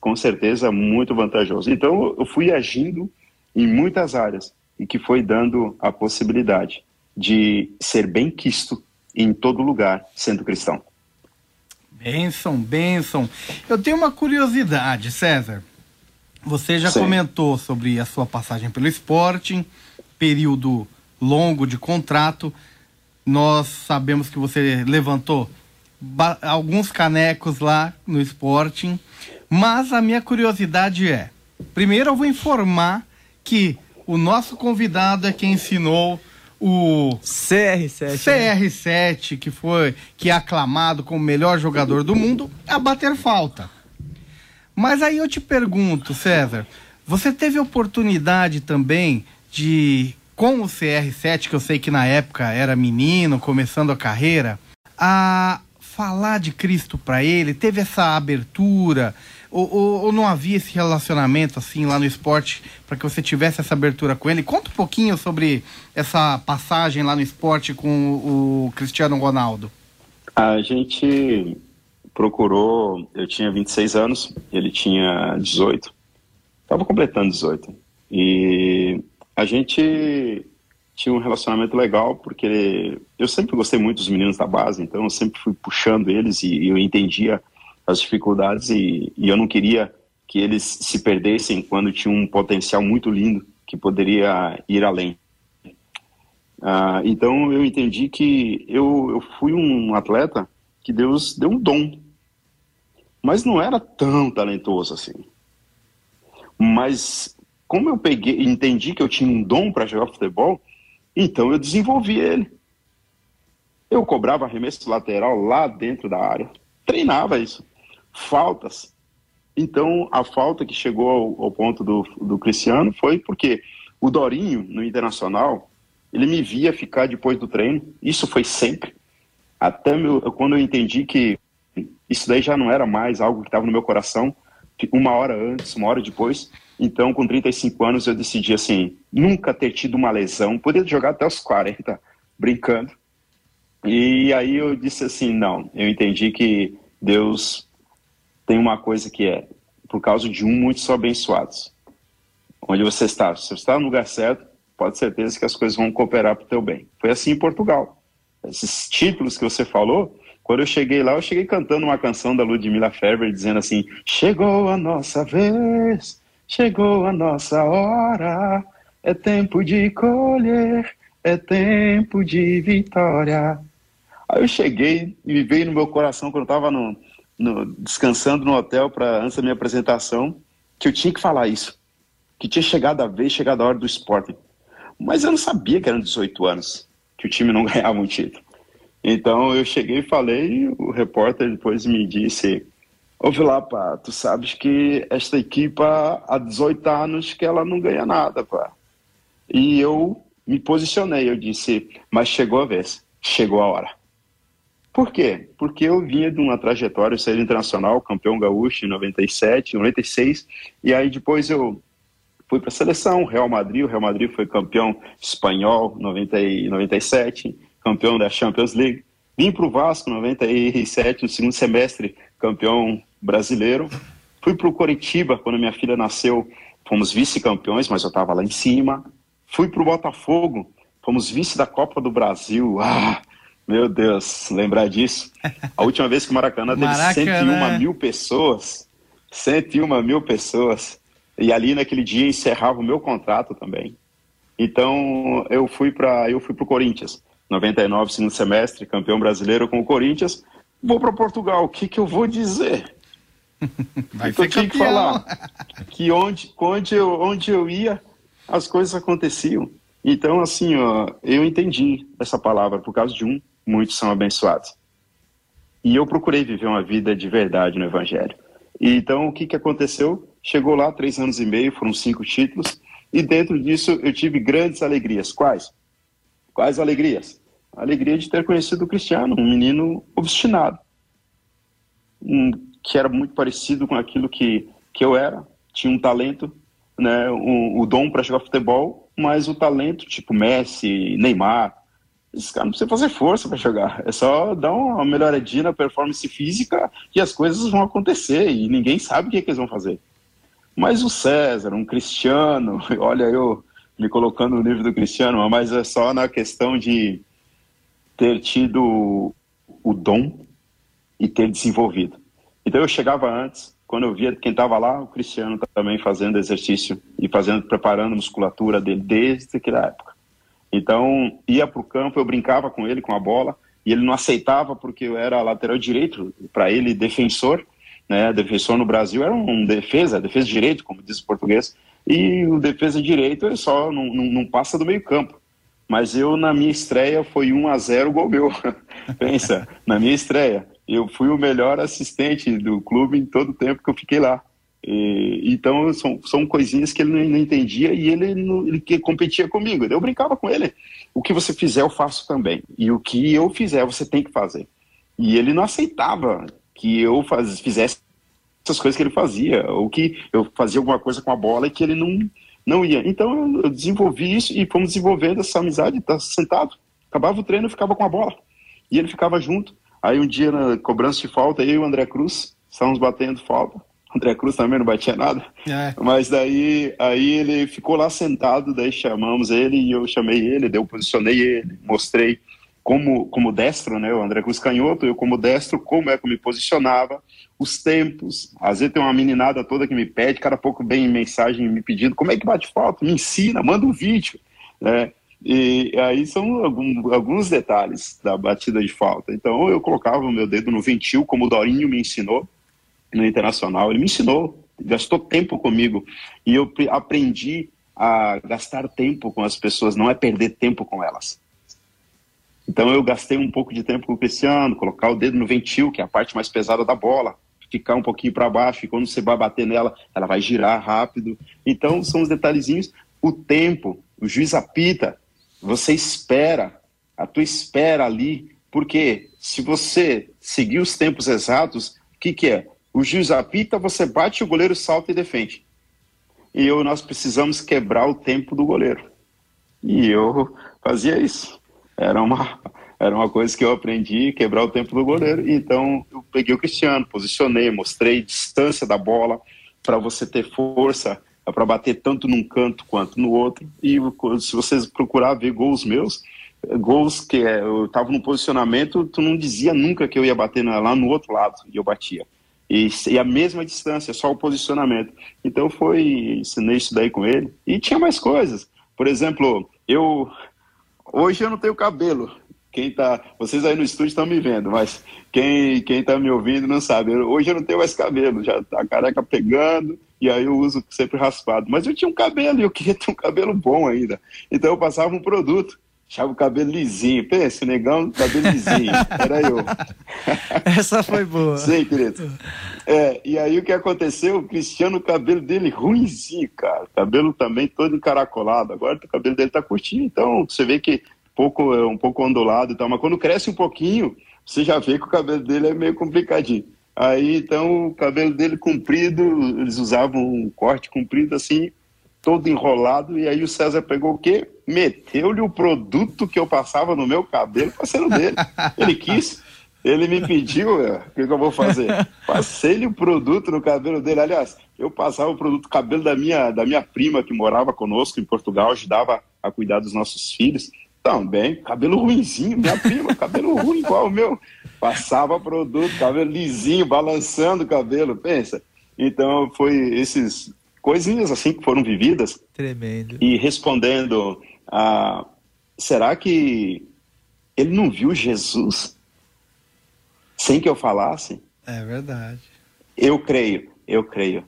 com certeza muito vantajoso. Então eu fui agindo em muitas áreas e que foi dando a possibilidade de ser bem quisto em todo lugar, sendo cristão. Benção, benção. Eu tenho uma curiosidade, César. Você já Sim. comentou sobre a sua passagem pelo Sporting, período longo de contrato. Nós sabemos que você levantou alguns canecos lá no Sporting, mas a minha curiosidade é: primeiro eu vou informar que o nosso convidado é quem ensinou o CR7, CR7 né? que foi que é aclamado como melhor jogador do mundo a bater falta. Mas aí eu te pergunto, César, você teve oportunidade também de com o CR7, que eu sei que na época era menino, começando a carreira, a falar de Cristo para ele? Teve essa abertura? Ou, ou, ou, não havia esse relacionamento assim lá no esporte para que você tivesse essa abertura com ele? Conta um pouquinho sobre essa passagem lá no esporte com o, Cristiano Ronaldo. A gente procurou, eu tinha 26 anos, ele tinha 18, estava completando 18. E a gente tinha um relacionamento legal, porque eu sempre gostei muito dos meninos da base, então eu sempre fui puxando eles e eu entendia as dificuldades e, e eu não queria que eles se perdessem quando tinha um potencial muito lindo que poderia ir além. Ah, então eu entendi que eu, eu fui um atleta que Deus deu um dom, mas não era tão talentoso assim. Mas como eu peguei, entendi que eu tinha um dom para jogar futebol, então eu desenvolvi ele. Eu cobrava arremesso lateral lá dentro da área, treinava isso faltas. Então, a falta que chegou ao, ao ponto do, do Cristiano foi porque o Dorinho, no Internacional, ele me via ficar depois do treino. Isso foi sempre. Até meu, quando eu entendi que isso daí já não era mais algo que estava no meu coração, uma hora antes, uma hora depois. Então, com 35 anos, eu decidi, assim, nunca ter tido uma lesão, poder jogar até os 40, brincando. E aí eu disse assim, não, eu entendi que Deus tem uma coisa que é, por causa de um, muitos são abençoados. Onde você está, se você está no lugar certo, pode ter certeza que as coisas vão cooperar para o teu bem. Foi assim em Portugal. Esses títulos que você falou, quando eu cheguei lá, eu cheguei cantando uma canção da Ludmilla Ferber, dizendo assim, chegou a nossa vez, chegou a nossa hora, é tempo de colher, é tempo de vitória. Aí eu cheguei e veio no meu coração, quando eu estava no, no, descansando no hotel para antes da minha apresentação, que eu tinha que falar isso, que tinha chegado a vez, chegado a hora do esporte. Mas eu não sabia que eram 18 anos, que o time não ganhava um título. Então eu cheguei e falei, o repórter depois me disse, ouve lá, pá, tu sabes que esta equipa há 18 anos que ela não ganha nada, pá. E eu me posicionei, eu disse, mas chegou a vez, chegou a hora. Por quê? Porque eu vinha de uma trajetória, eu saí internacional, campeão gaúcho em 97, 96, e aí depois eu fui para a seleção, Real Madrid, o Real Madrid foi campeão espanhol em 97, campeão da Champions League. Vim para o Vasco em 97, no segundo semestre, campeão brasileiro. Fui para o Coritiba quando minha filha nasceu, fomos vice-campeões, mas eu estava lá em cima. Fui para o Botafogo, fomos vice da Copa do Brasil. Ah, meu Deus, lembrar disso. A última vez que o Maracanã teve Maracanã. 101 mil pessoas, 101 mil pessoas, e ali naquele dia encerrava o meu contrato também. Então eu fui para eu fui para o Corinthians, 99 segundo semestre, campeão brasileiro com o Corinthians. Vou para Portugal. O que que eu vou dizer? Vai eu tinha que falar que onde onde eu onde eu ia as coisas aconteciam. Então assim, ó, eu entendi essa palavra por causa de um muitos são abençoados. E eu procurei viver uma vida de verdade no Evangelho. E então, o que, que aconteceu? Chegou lá, três anos e meio, foram cinco títulos, e dentro disso eu tive grandes alegrias. Quais? Quais alegrias? A alegria de ter conhecido o Cristiano, um menino obstinado, que era muito parecido com aquilo que, que eu era, tinha um talento, né, um, o dom para jogar futebol, mas o talento tipo Messi, Neymar, esses caras não precisam fazer força para jogar. É só dar uma melhoradinha na performance física e as coisas vão acontecer e ninguém sabe o que, é que eles vão fazer. Mas o César, um Cristiano, olha eu me colocando no nível do Cristiano, mas é só na questão de ter tido o dom e ter desenvolvido. Então eu chegava antes, quando eu via quem estava lá, o Cristiano também fazendo exercício e fazendo, preparando a musculatura dele desde aquela época. Então, ia para o campo, eu brincava com ele, com a bola, e ele não aceitava porque eu era lateral direito, para ele, defensor, né? Defensor no Brasil era um defesa, defesa de direito, como diz o português, e o defesa direito é só, não, não, não passa do meio campo. Mas eu, na minha estreia, foi 1 a 0 gol meu. Pensa, na minha estreia. Eu fui o melhor assistente do clube em todo o tempo que eu fiquei lá. E, então são, são coisinhas que ele não, não entendia e ele, não, ele que competia comigo. Eu brincava com ele. O que você fizer, eu faço também. E o que eu fizer, você tem que fazer. E ele não aceitava que eu faz, fizesse essas coisas que ele fazia, ou que eu fazia alguma coisa com a bola e que ele não, não ia. Então eu desenvolvi isso e fomos desenvolvendo essa amizade, tá sentado. Acabava o treino, eu ficava com a bola. E ele ficava junto. Aí um dia, na cobrança de falta, eu e o André Cruz estávamos batendo falta. André Cruz também não batia nada. É. Mas daí aí ele ficou lá sentado, daí chamamos ele e eu chamei ele, daí eu posicionei ele, mostrei como, como destro, né? O André Cruz canhoto, eu como destro, como é que eu me posicionava, os tempos. Às vezes tem uma meninada toda que me pede, cada pouco vem mensagem me pedindo como é que bate falta, me ensina, manda um vídeo, né? E aí são algum, alguns detalhes da batida de falta. Então eu colocava o meu dedo no ventil, como o Dorinho me ensinou no Internacional. Ele me ensinou, gastou tempo comigo. E eu aprendi a gastar tempo com as pessoas, não é perder tempo com elas. Então eu gastei um pouco de tempo com o Cristiano, colocar o dedo no ventil, que é a parte mais pesada da bola, ficar um pouquinho para baixo, e quando você vai bater nela, ela vai girar rápido. Então são os detalhezinhos. O tempo, o juiz apita, você espera, a tua espera ali, porque se você seguir os tempos exatos, o que, que é? O juiz apita, você bate, o goleiro salta e defende. E eu, nós precisamos quebrar o tempo do goleiro. E eu fazia isso. Era uma, era uma coisa que eu aprendi, quebrar o tempo do goleiro. Então eu peguei o Cristiano, posicionei, mostrei distância da bola para você ter força para bater tanto num canto quanto no outro. E se vocês procurar ver gols meus, gols que é, eu estava no posicionamento, tu não dizia nunca que eu ia bater lá no outro lado, e eu batia. E, e, a mesma distância, só o posicionamento. Então foi, ensinei isso daí com ele. E tinha mais coisas. Por exemplo, eu hoje eu não tenho cabelo. Quem tá, vocês aí no estúdio estão me vendo, mas quem quem tá me ouvindo não sabe. Eu, hoje eu não tenho mais cabelo, já tá careca pegando e aí eu uso sempre raspado. Mas eu tinha um cabelo e eu queria ter um cabelo bom ainda. Então eu passava um produto, deixava o cabelo lisinho. Pensa, negão, cabelo lisinho. Era eu. Essa foi boa. Sim, querido. É, e aí o que aconteceu? O Cristiano, o cabelo dele ruimzinho, cara. Cabelo também todo encaracolado. Agora o cabelo dele tá curtinho, então você vê que pouco, é um pouco ondulado e tal. Mas quando cresce um pouquinho, você já vê que o cabelo dele é meio complicadinho. Aí, então, o cabelo dele comprido, eles usavam um corte comprido assim, todo enrolado, e aí o César pegou o quê? Meteu-lhe o produto que eu passava no meu cabelo, passei no dele. Ele quis, ele me pediu, o que, que, eu vou fazer? Passei-lhe o produto no cabelo dele. Aliás, eu passava o produto cabelo da minha, da minha prima que morava conosco em Portugal, ajudava a cuidar dos nossos filhos. Também, cabelo ruimzinho, minha prima, cabelo ruim igual o meu. Passava produto, cabelo lisinho, balançando o cabelo, pensa. Então, foi esses coisinhas assim que foram vividas. Tremendo. E respondendo a. Será que ele não viu Jesus sem que eu falasse? É verdade. Eu creio, eu creio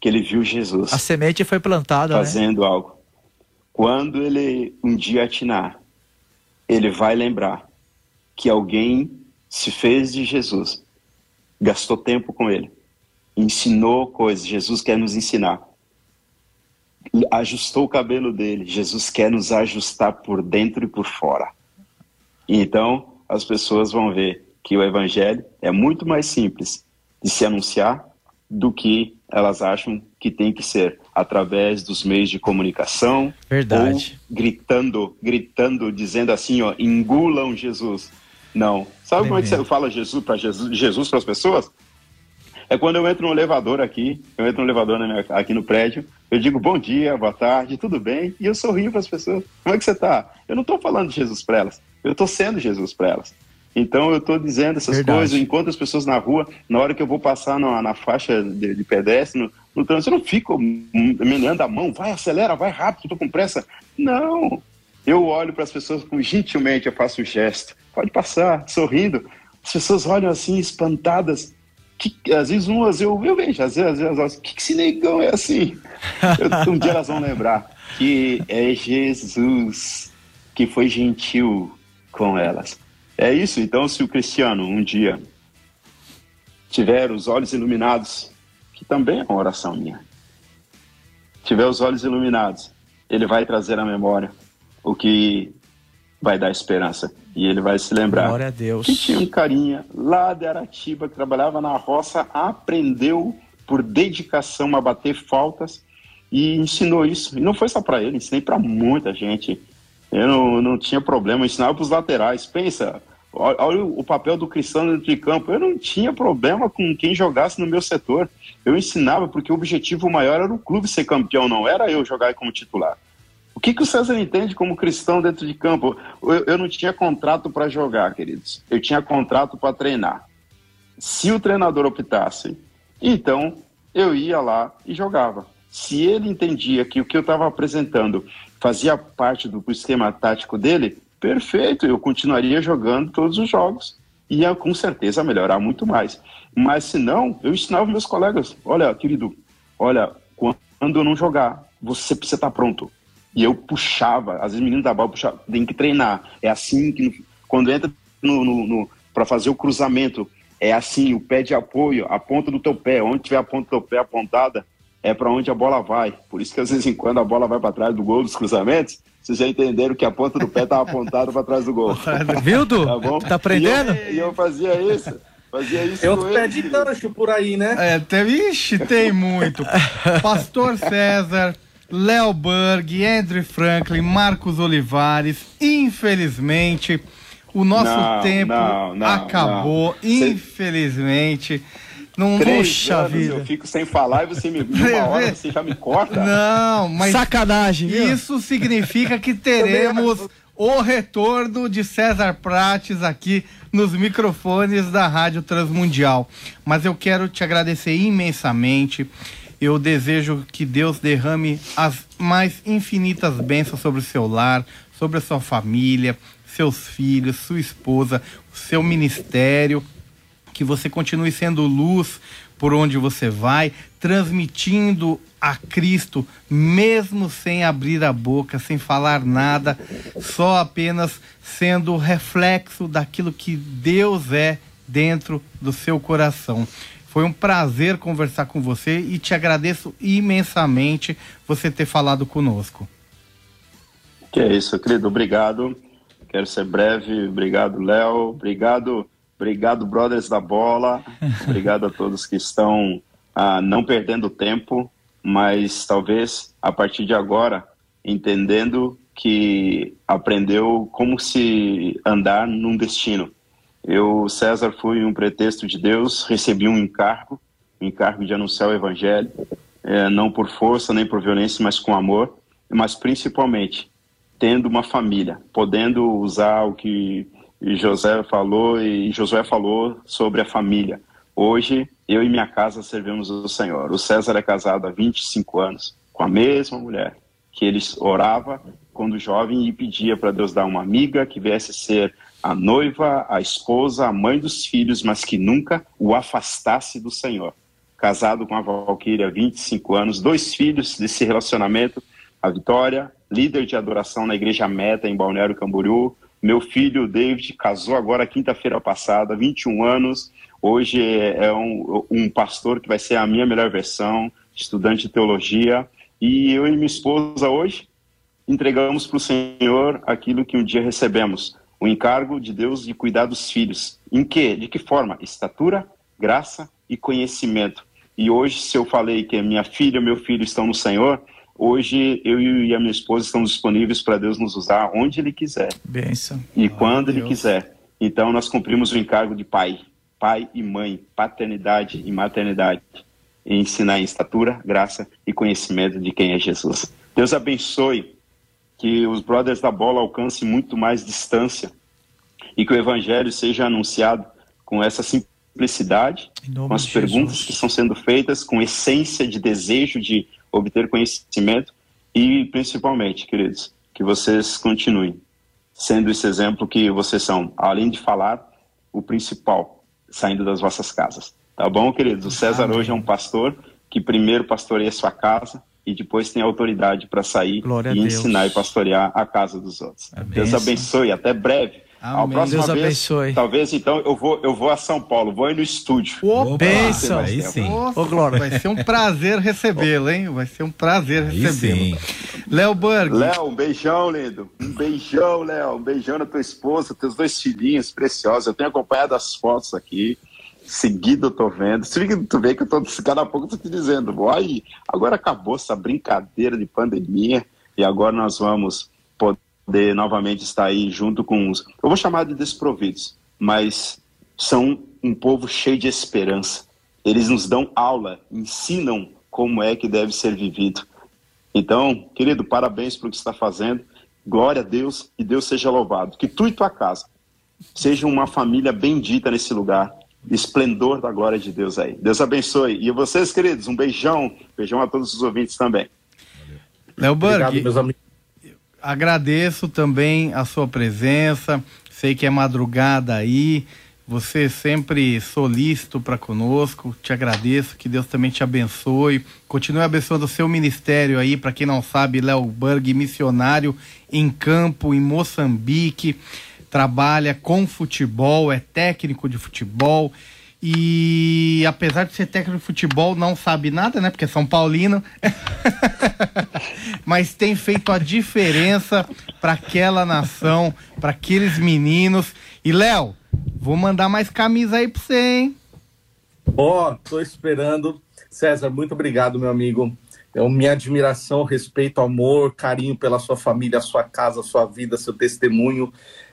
que ele viu Jesus. A semente foi plantada, né? fazendo né? algo. Quando ele um dia atinar, ele vai lembrar que alguém se fez de Jesus, gastou tempo com ele, ensinou coisas. Jesus quer nos ensinar. Ajustou o cabelo dele. Jesus quer nos ajustar por dentro e por fora. Então, as pessoas vão ver que o evangelho é muito mais simples de se anunciar do que elas acham que tem que ser através dos meios de comunicação Verdade. gritando, gritando, dizendo assim, ó, engulam Jesus. Não. Sabe como é que você fala Jesus para Jesus, Jesus para as pessoas? É quando eu entro no elevador aqui, eu entro no elevador minha, aqui no prédio, eu digo bom dia, boa tarde, tudo bem, e eu sorrio para as pessoas. Como é que você está? Eu não estou falando de Jesus para elas, eu estou sendo Jesus para elas. Então eu estou dizendo essas Verdade. coisas, enquanto as pessoas na rua, na hora que eu vou passar na, na faixa de, de pedestre, no, no trânsito, eu não fico meneando a mão, vai, acelera, vai rápido, estou com pressa. Não. Eu olho para as pessoas com gentilmente, eu faço o gesto. Pode passar, sorrindo. As pessoas olham assim, espantadas. Que, às vezes umas eu, eu vejo, às vezes, às vezes que, que esse negão é assim? Eu, um dia elas vão lembrar que é Jesus que foi gentil com elas. É isso, então, se o cristiano um dia tiver os olhos iluminados, que também é uma oração minha, tiver os olhos iluminados, ele vai trazer à memória o que vai dar esperança. E ele vai se lembrar. Glória a Deus. Que tinha um carinha lá de Aratiba que trabalhava na roça, aprendeu por dedicação a bater faltas e ensinou isso. E não foi só para ele, ensinei para muita gente. Eu não, não tinha problema, ensinava para os laterais. Pensa, olha, olha o papel do cristão dentro de campo. Eu não tinha problema com quem jogasse no meu setor. Eu ensinava porque o objetivo maior era o clube ser campeão, não era eu jogar como titular. O que, que o César entende como cristão dentro de campo? Eu, eu não tinha contrato para jogar, queridos. Eu tinha contrato para treinar. Se o treinador optasse, então eu ia lá e jogava. Se ele entendia que o que eu estava apresentando fazia parte do esquema tático dele, perfeito, eu continuaria jogando todos os jogos. Ia com certeza melhorar muito mais. Mas se não, eu ensinava meus colegas: olha, querido, olha, quando eu não jogar, você precisa estar pronto. E eu puxava, às vezes meninos da bola puxavam, tem que treinar. É assim que quando entra no, no, no para fazer o cruzamento, é assim, o pé de apoio, a ponta do teu pé, onde tiver a ponta do teu pé apontada, é para onde a bola vai. Por isso que às vezes em quando a bola vai para trás do gol dos cruzamentos, vocês já entenderam que a ponta do pé estava apontada para trás do gol. Viu, Du? Tá bom? Tá aprendendo? E eu, e eu fazia isso. Fazia isso outro pé de gancho por aí, né? É, tem, ixi, tem muito. Pastor César, Léo Berg, Andrew Franklin, Marcos Olivares, infelizmente, o nosso Não, tempo não, não, acabou, não. infelizmente. Não, Três Puxa anos vida. eu fico sem falar e você me uma hora você já me corta. não, mas Sacanagem, viu? isso significa que teremos o retorno de César Prates aqui nos microfones da Rádio Transmundial. Mas eu quero te agradecer imensamente. Eu desejo que Deus derrame as mais infinitas bênçãos sobre o seu lar, sobre a sua família, seus filhos, sua esposa, seu ministério que você continue sendo luz por onde você vai, transmitindo a Cristo, mesmo sem abrir a boca, sem falar nada, só apenas sendo reflexo daquilo que Deus é dentro do seu coração. Foi um prazer conversar com você e te agradeço imensamente você ter falado conosco. Que é isso, querido. Obrigado. Quero ser breve. Obrigado, Léo. Obrigado, obrigado, brothers da bola. Obrigado a todos que estão ah, não perdendo tempo, mas talvez a partir de agora entendendo que aprendeu como se andar num destino. Eu, César, fui um pretexto de Deus, recebi um encargo, um encargo de anunciar o evangelho, eh, não por força nem por violência, mas com amor, mas principalmente tendo uma família, podendo usar o que José falou e Josué falou sobre a família. Hoje, eu e minha casa servimos o Senhor. O César é casado há 25 anos com a mesma mulher que ele orava quando jovem e pedia para Deus dar uma amiga que viesse ser a noiva, a esposa, a mãe dos filhos, mas que nunca o afastasse do Senhor. Casado com a Valquíria há 25 anos, dois filhos desse relacionamento, a Vitória, líder de adoração na Igreja Meta em Balneário Camboriú. Meu filho, David, casou agora quinta-feira passada, 21 anos. Hoje é um, um pastor que vai ser a minha melhor versão, estudante de teologia. E eu e minha esposa hoje entregamos para o Senhor aquilo que um dia recebemos, o encargo de Deus de cuidar dos filhos. Em que? De que forma? Estatura, graça e conhecimento. E hoje, se eu falei que minha filha e meu filho estão no Senhor, hoje eu e a minha esposa estamos disponíveis para Deus nos usar onde Ele quiser Benção. e quando Ele Deus. quiser. Então nós cumprimos o encargo de pai, pai e mãe, paternidade e maternidade, e ensinar em estatura, graça e conhecimento de quem é Jesus. Deus abençoe que os brothers da bola alcancem muito mais distância e que o evangelho seja anunciado com essa simplicidade, com as perguntas Jesus. que estão sendo feitas, com essência de desejo de obter conhecimento e principalmente, queridos, que vocês continuem sendo esse exemplo que vocês são, além de falar, o principal, saindo das vossas casas. Tá bom, queridos? O César Amém. hoje é um pastor que primeiro pastoreia sua casa e depois tem autoridade para sair Glória a e ensinar e pastorear a casa dos outros. Deus abençoe, até breve. A Amém. próxima Deus vez, abençoe. talvez então eu vou, eu vou a São Paulo, vou aí no estúdio. Opa! Bênção. Aí sim. Nossa, Ô, Glória. Vai ser um prazer recebê-lo, hein? Vai ser um prazer recebê-lo. Léo Berg. Léo, um beijão, lindo. Um beijão, Léo. Um beijão na tua esposa, teus dois filhinhos preciosos. Eu tenho acompanhado as fotos aqui. Seguido eu tô vendo. Se tu vê que eu tô, daqui a pouco eu tô te dizendo, aí, agora acabou essa brincadeira de pandemia e agora nós vamos poder novamente estar aí junto com os, eu vou chamar de desprovidos, mas são um povo cheio de esperança. Eles nos dão aula, ensinam como é que deve ser vivido. Então, querido, parabéns pelo que está fazendo. Glória a Deus e Deus seja louvado. Que tu e tua casa sejam uma família bendita nesse lugar. Esplendor da glória de Deus aí. Deus abençoe. E vocês, queridos, um beijão. Beijão a todos os ouvintes também. Léo Burg, agradeço também a sua presença. Sei que é madrugada aí. Você sempre solícito para conosco, te agradeço, que Deus também te abençoe. Continue abençoando o seu ministério aí, para quem não sabe, Léo Berg, missionário em campo em Moçambique, trabalha com futebol, é técnico de futebol e apesar de ser técnico de futebol, não sabe nada, né? Porque é São Paulino. Mas tem feito a diferença para aquela nação, para aqueles meninos. E Léo, Vou mandar mais camisa aí pra você, hein? Ó, oh, tô esperando. César, muito obrigado, meu amigo. É minha admiração, respeito, amor, carinho pela sua família, sua casa, sua vida, seu testemunho.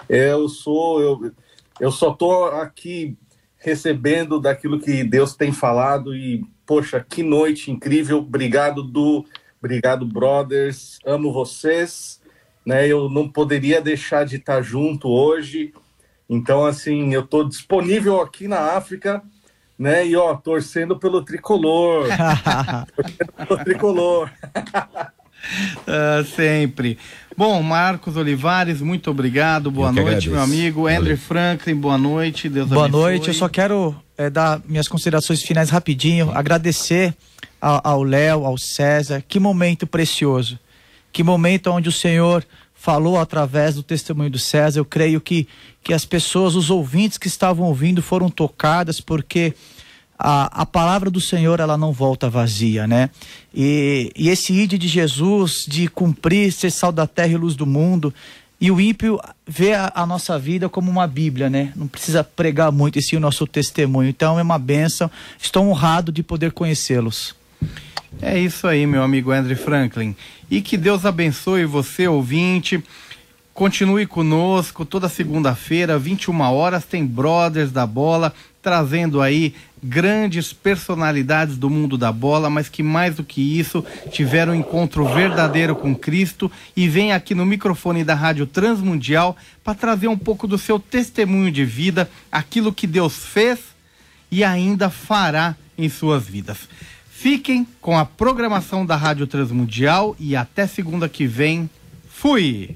Eu sou, eu, eu só tô aqui recebendo daquilo que Deus tem falado e, poxa, que noite incrível. Obrigado, Du. Obrigado, brothers. Amo vocês. Né, eu não poderia deixar de estar junto hoje. Então, assim, eu estou disponível aqui na África, né? E ó, torcendo pelo tricolor. torcendo pelo tricolor. uh, sempre. Bom, Marcos Olivares, muito obrigado. Boa noite, agradeço. meu amigo. Valeu. Andrew Franklin, boa noite. Deus boa abençoe. noite. Eu só quero é, dar minhas considerações finais rapidinho. Agradecer ao Léo, ao César. Que momento precioso. Que momento onde o Senhor falou através do testemunho do César. Eu creio que, que as pessoas, os ouvintes que estavam ouvindo, foram tocadas, porque a, a palavra do Senhor ela não volta vazia, né? E, e esse ide de Jesus, de cumprir, ser sal da terra e luz do mundo, e o ímpio vê a, a, nossa vida como uma Bíblia, né? Não precisa pregar muito, esse é o nosso testemunho. Então é uma benção. Estou honrado de poder conhecê-los. É isso aí, meu amigo Andrew Franklin. E que Deus abençoe você, ouvinte. Continue conosco toda segunda-feira, 21 horas, tem Brothers da Bola, trazendo aí grandes personalidades do mundo da bola, mas que mais do que isso tiveram um encontro verdadeiro com Cristo e vem aqui no microfone da Rádio Transmundial para trazer um pouco do seu testemunho de vida, aquilo que Deus fez e ainda fará em suas vidas. Fiquem com a programação da Rádio Transmundial e até segunda que vem. Fui!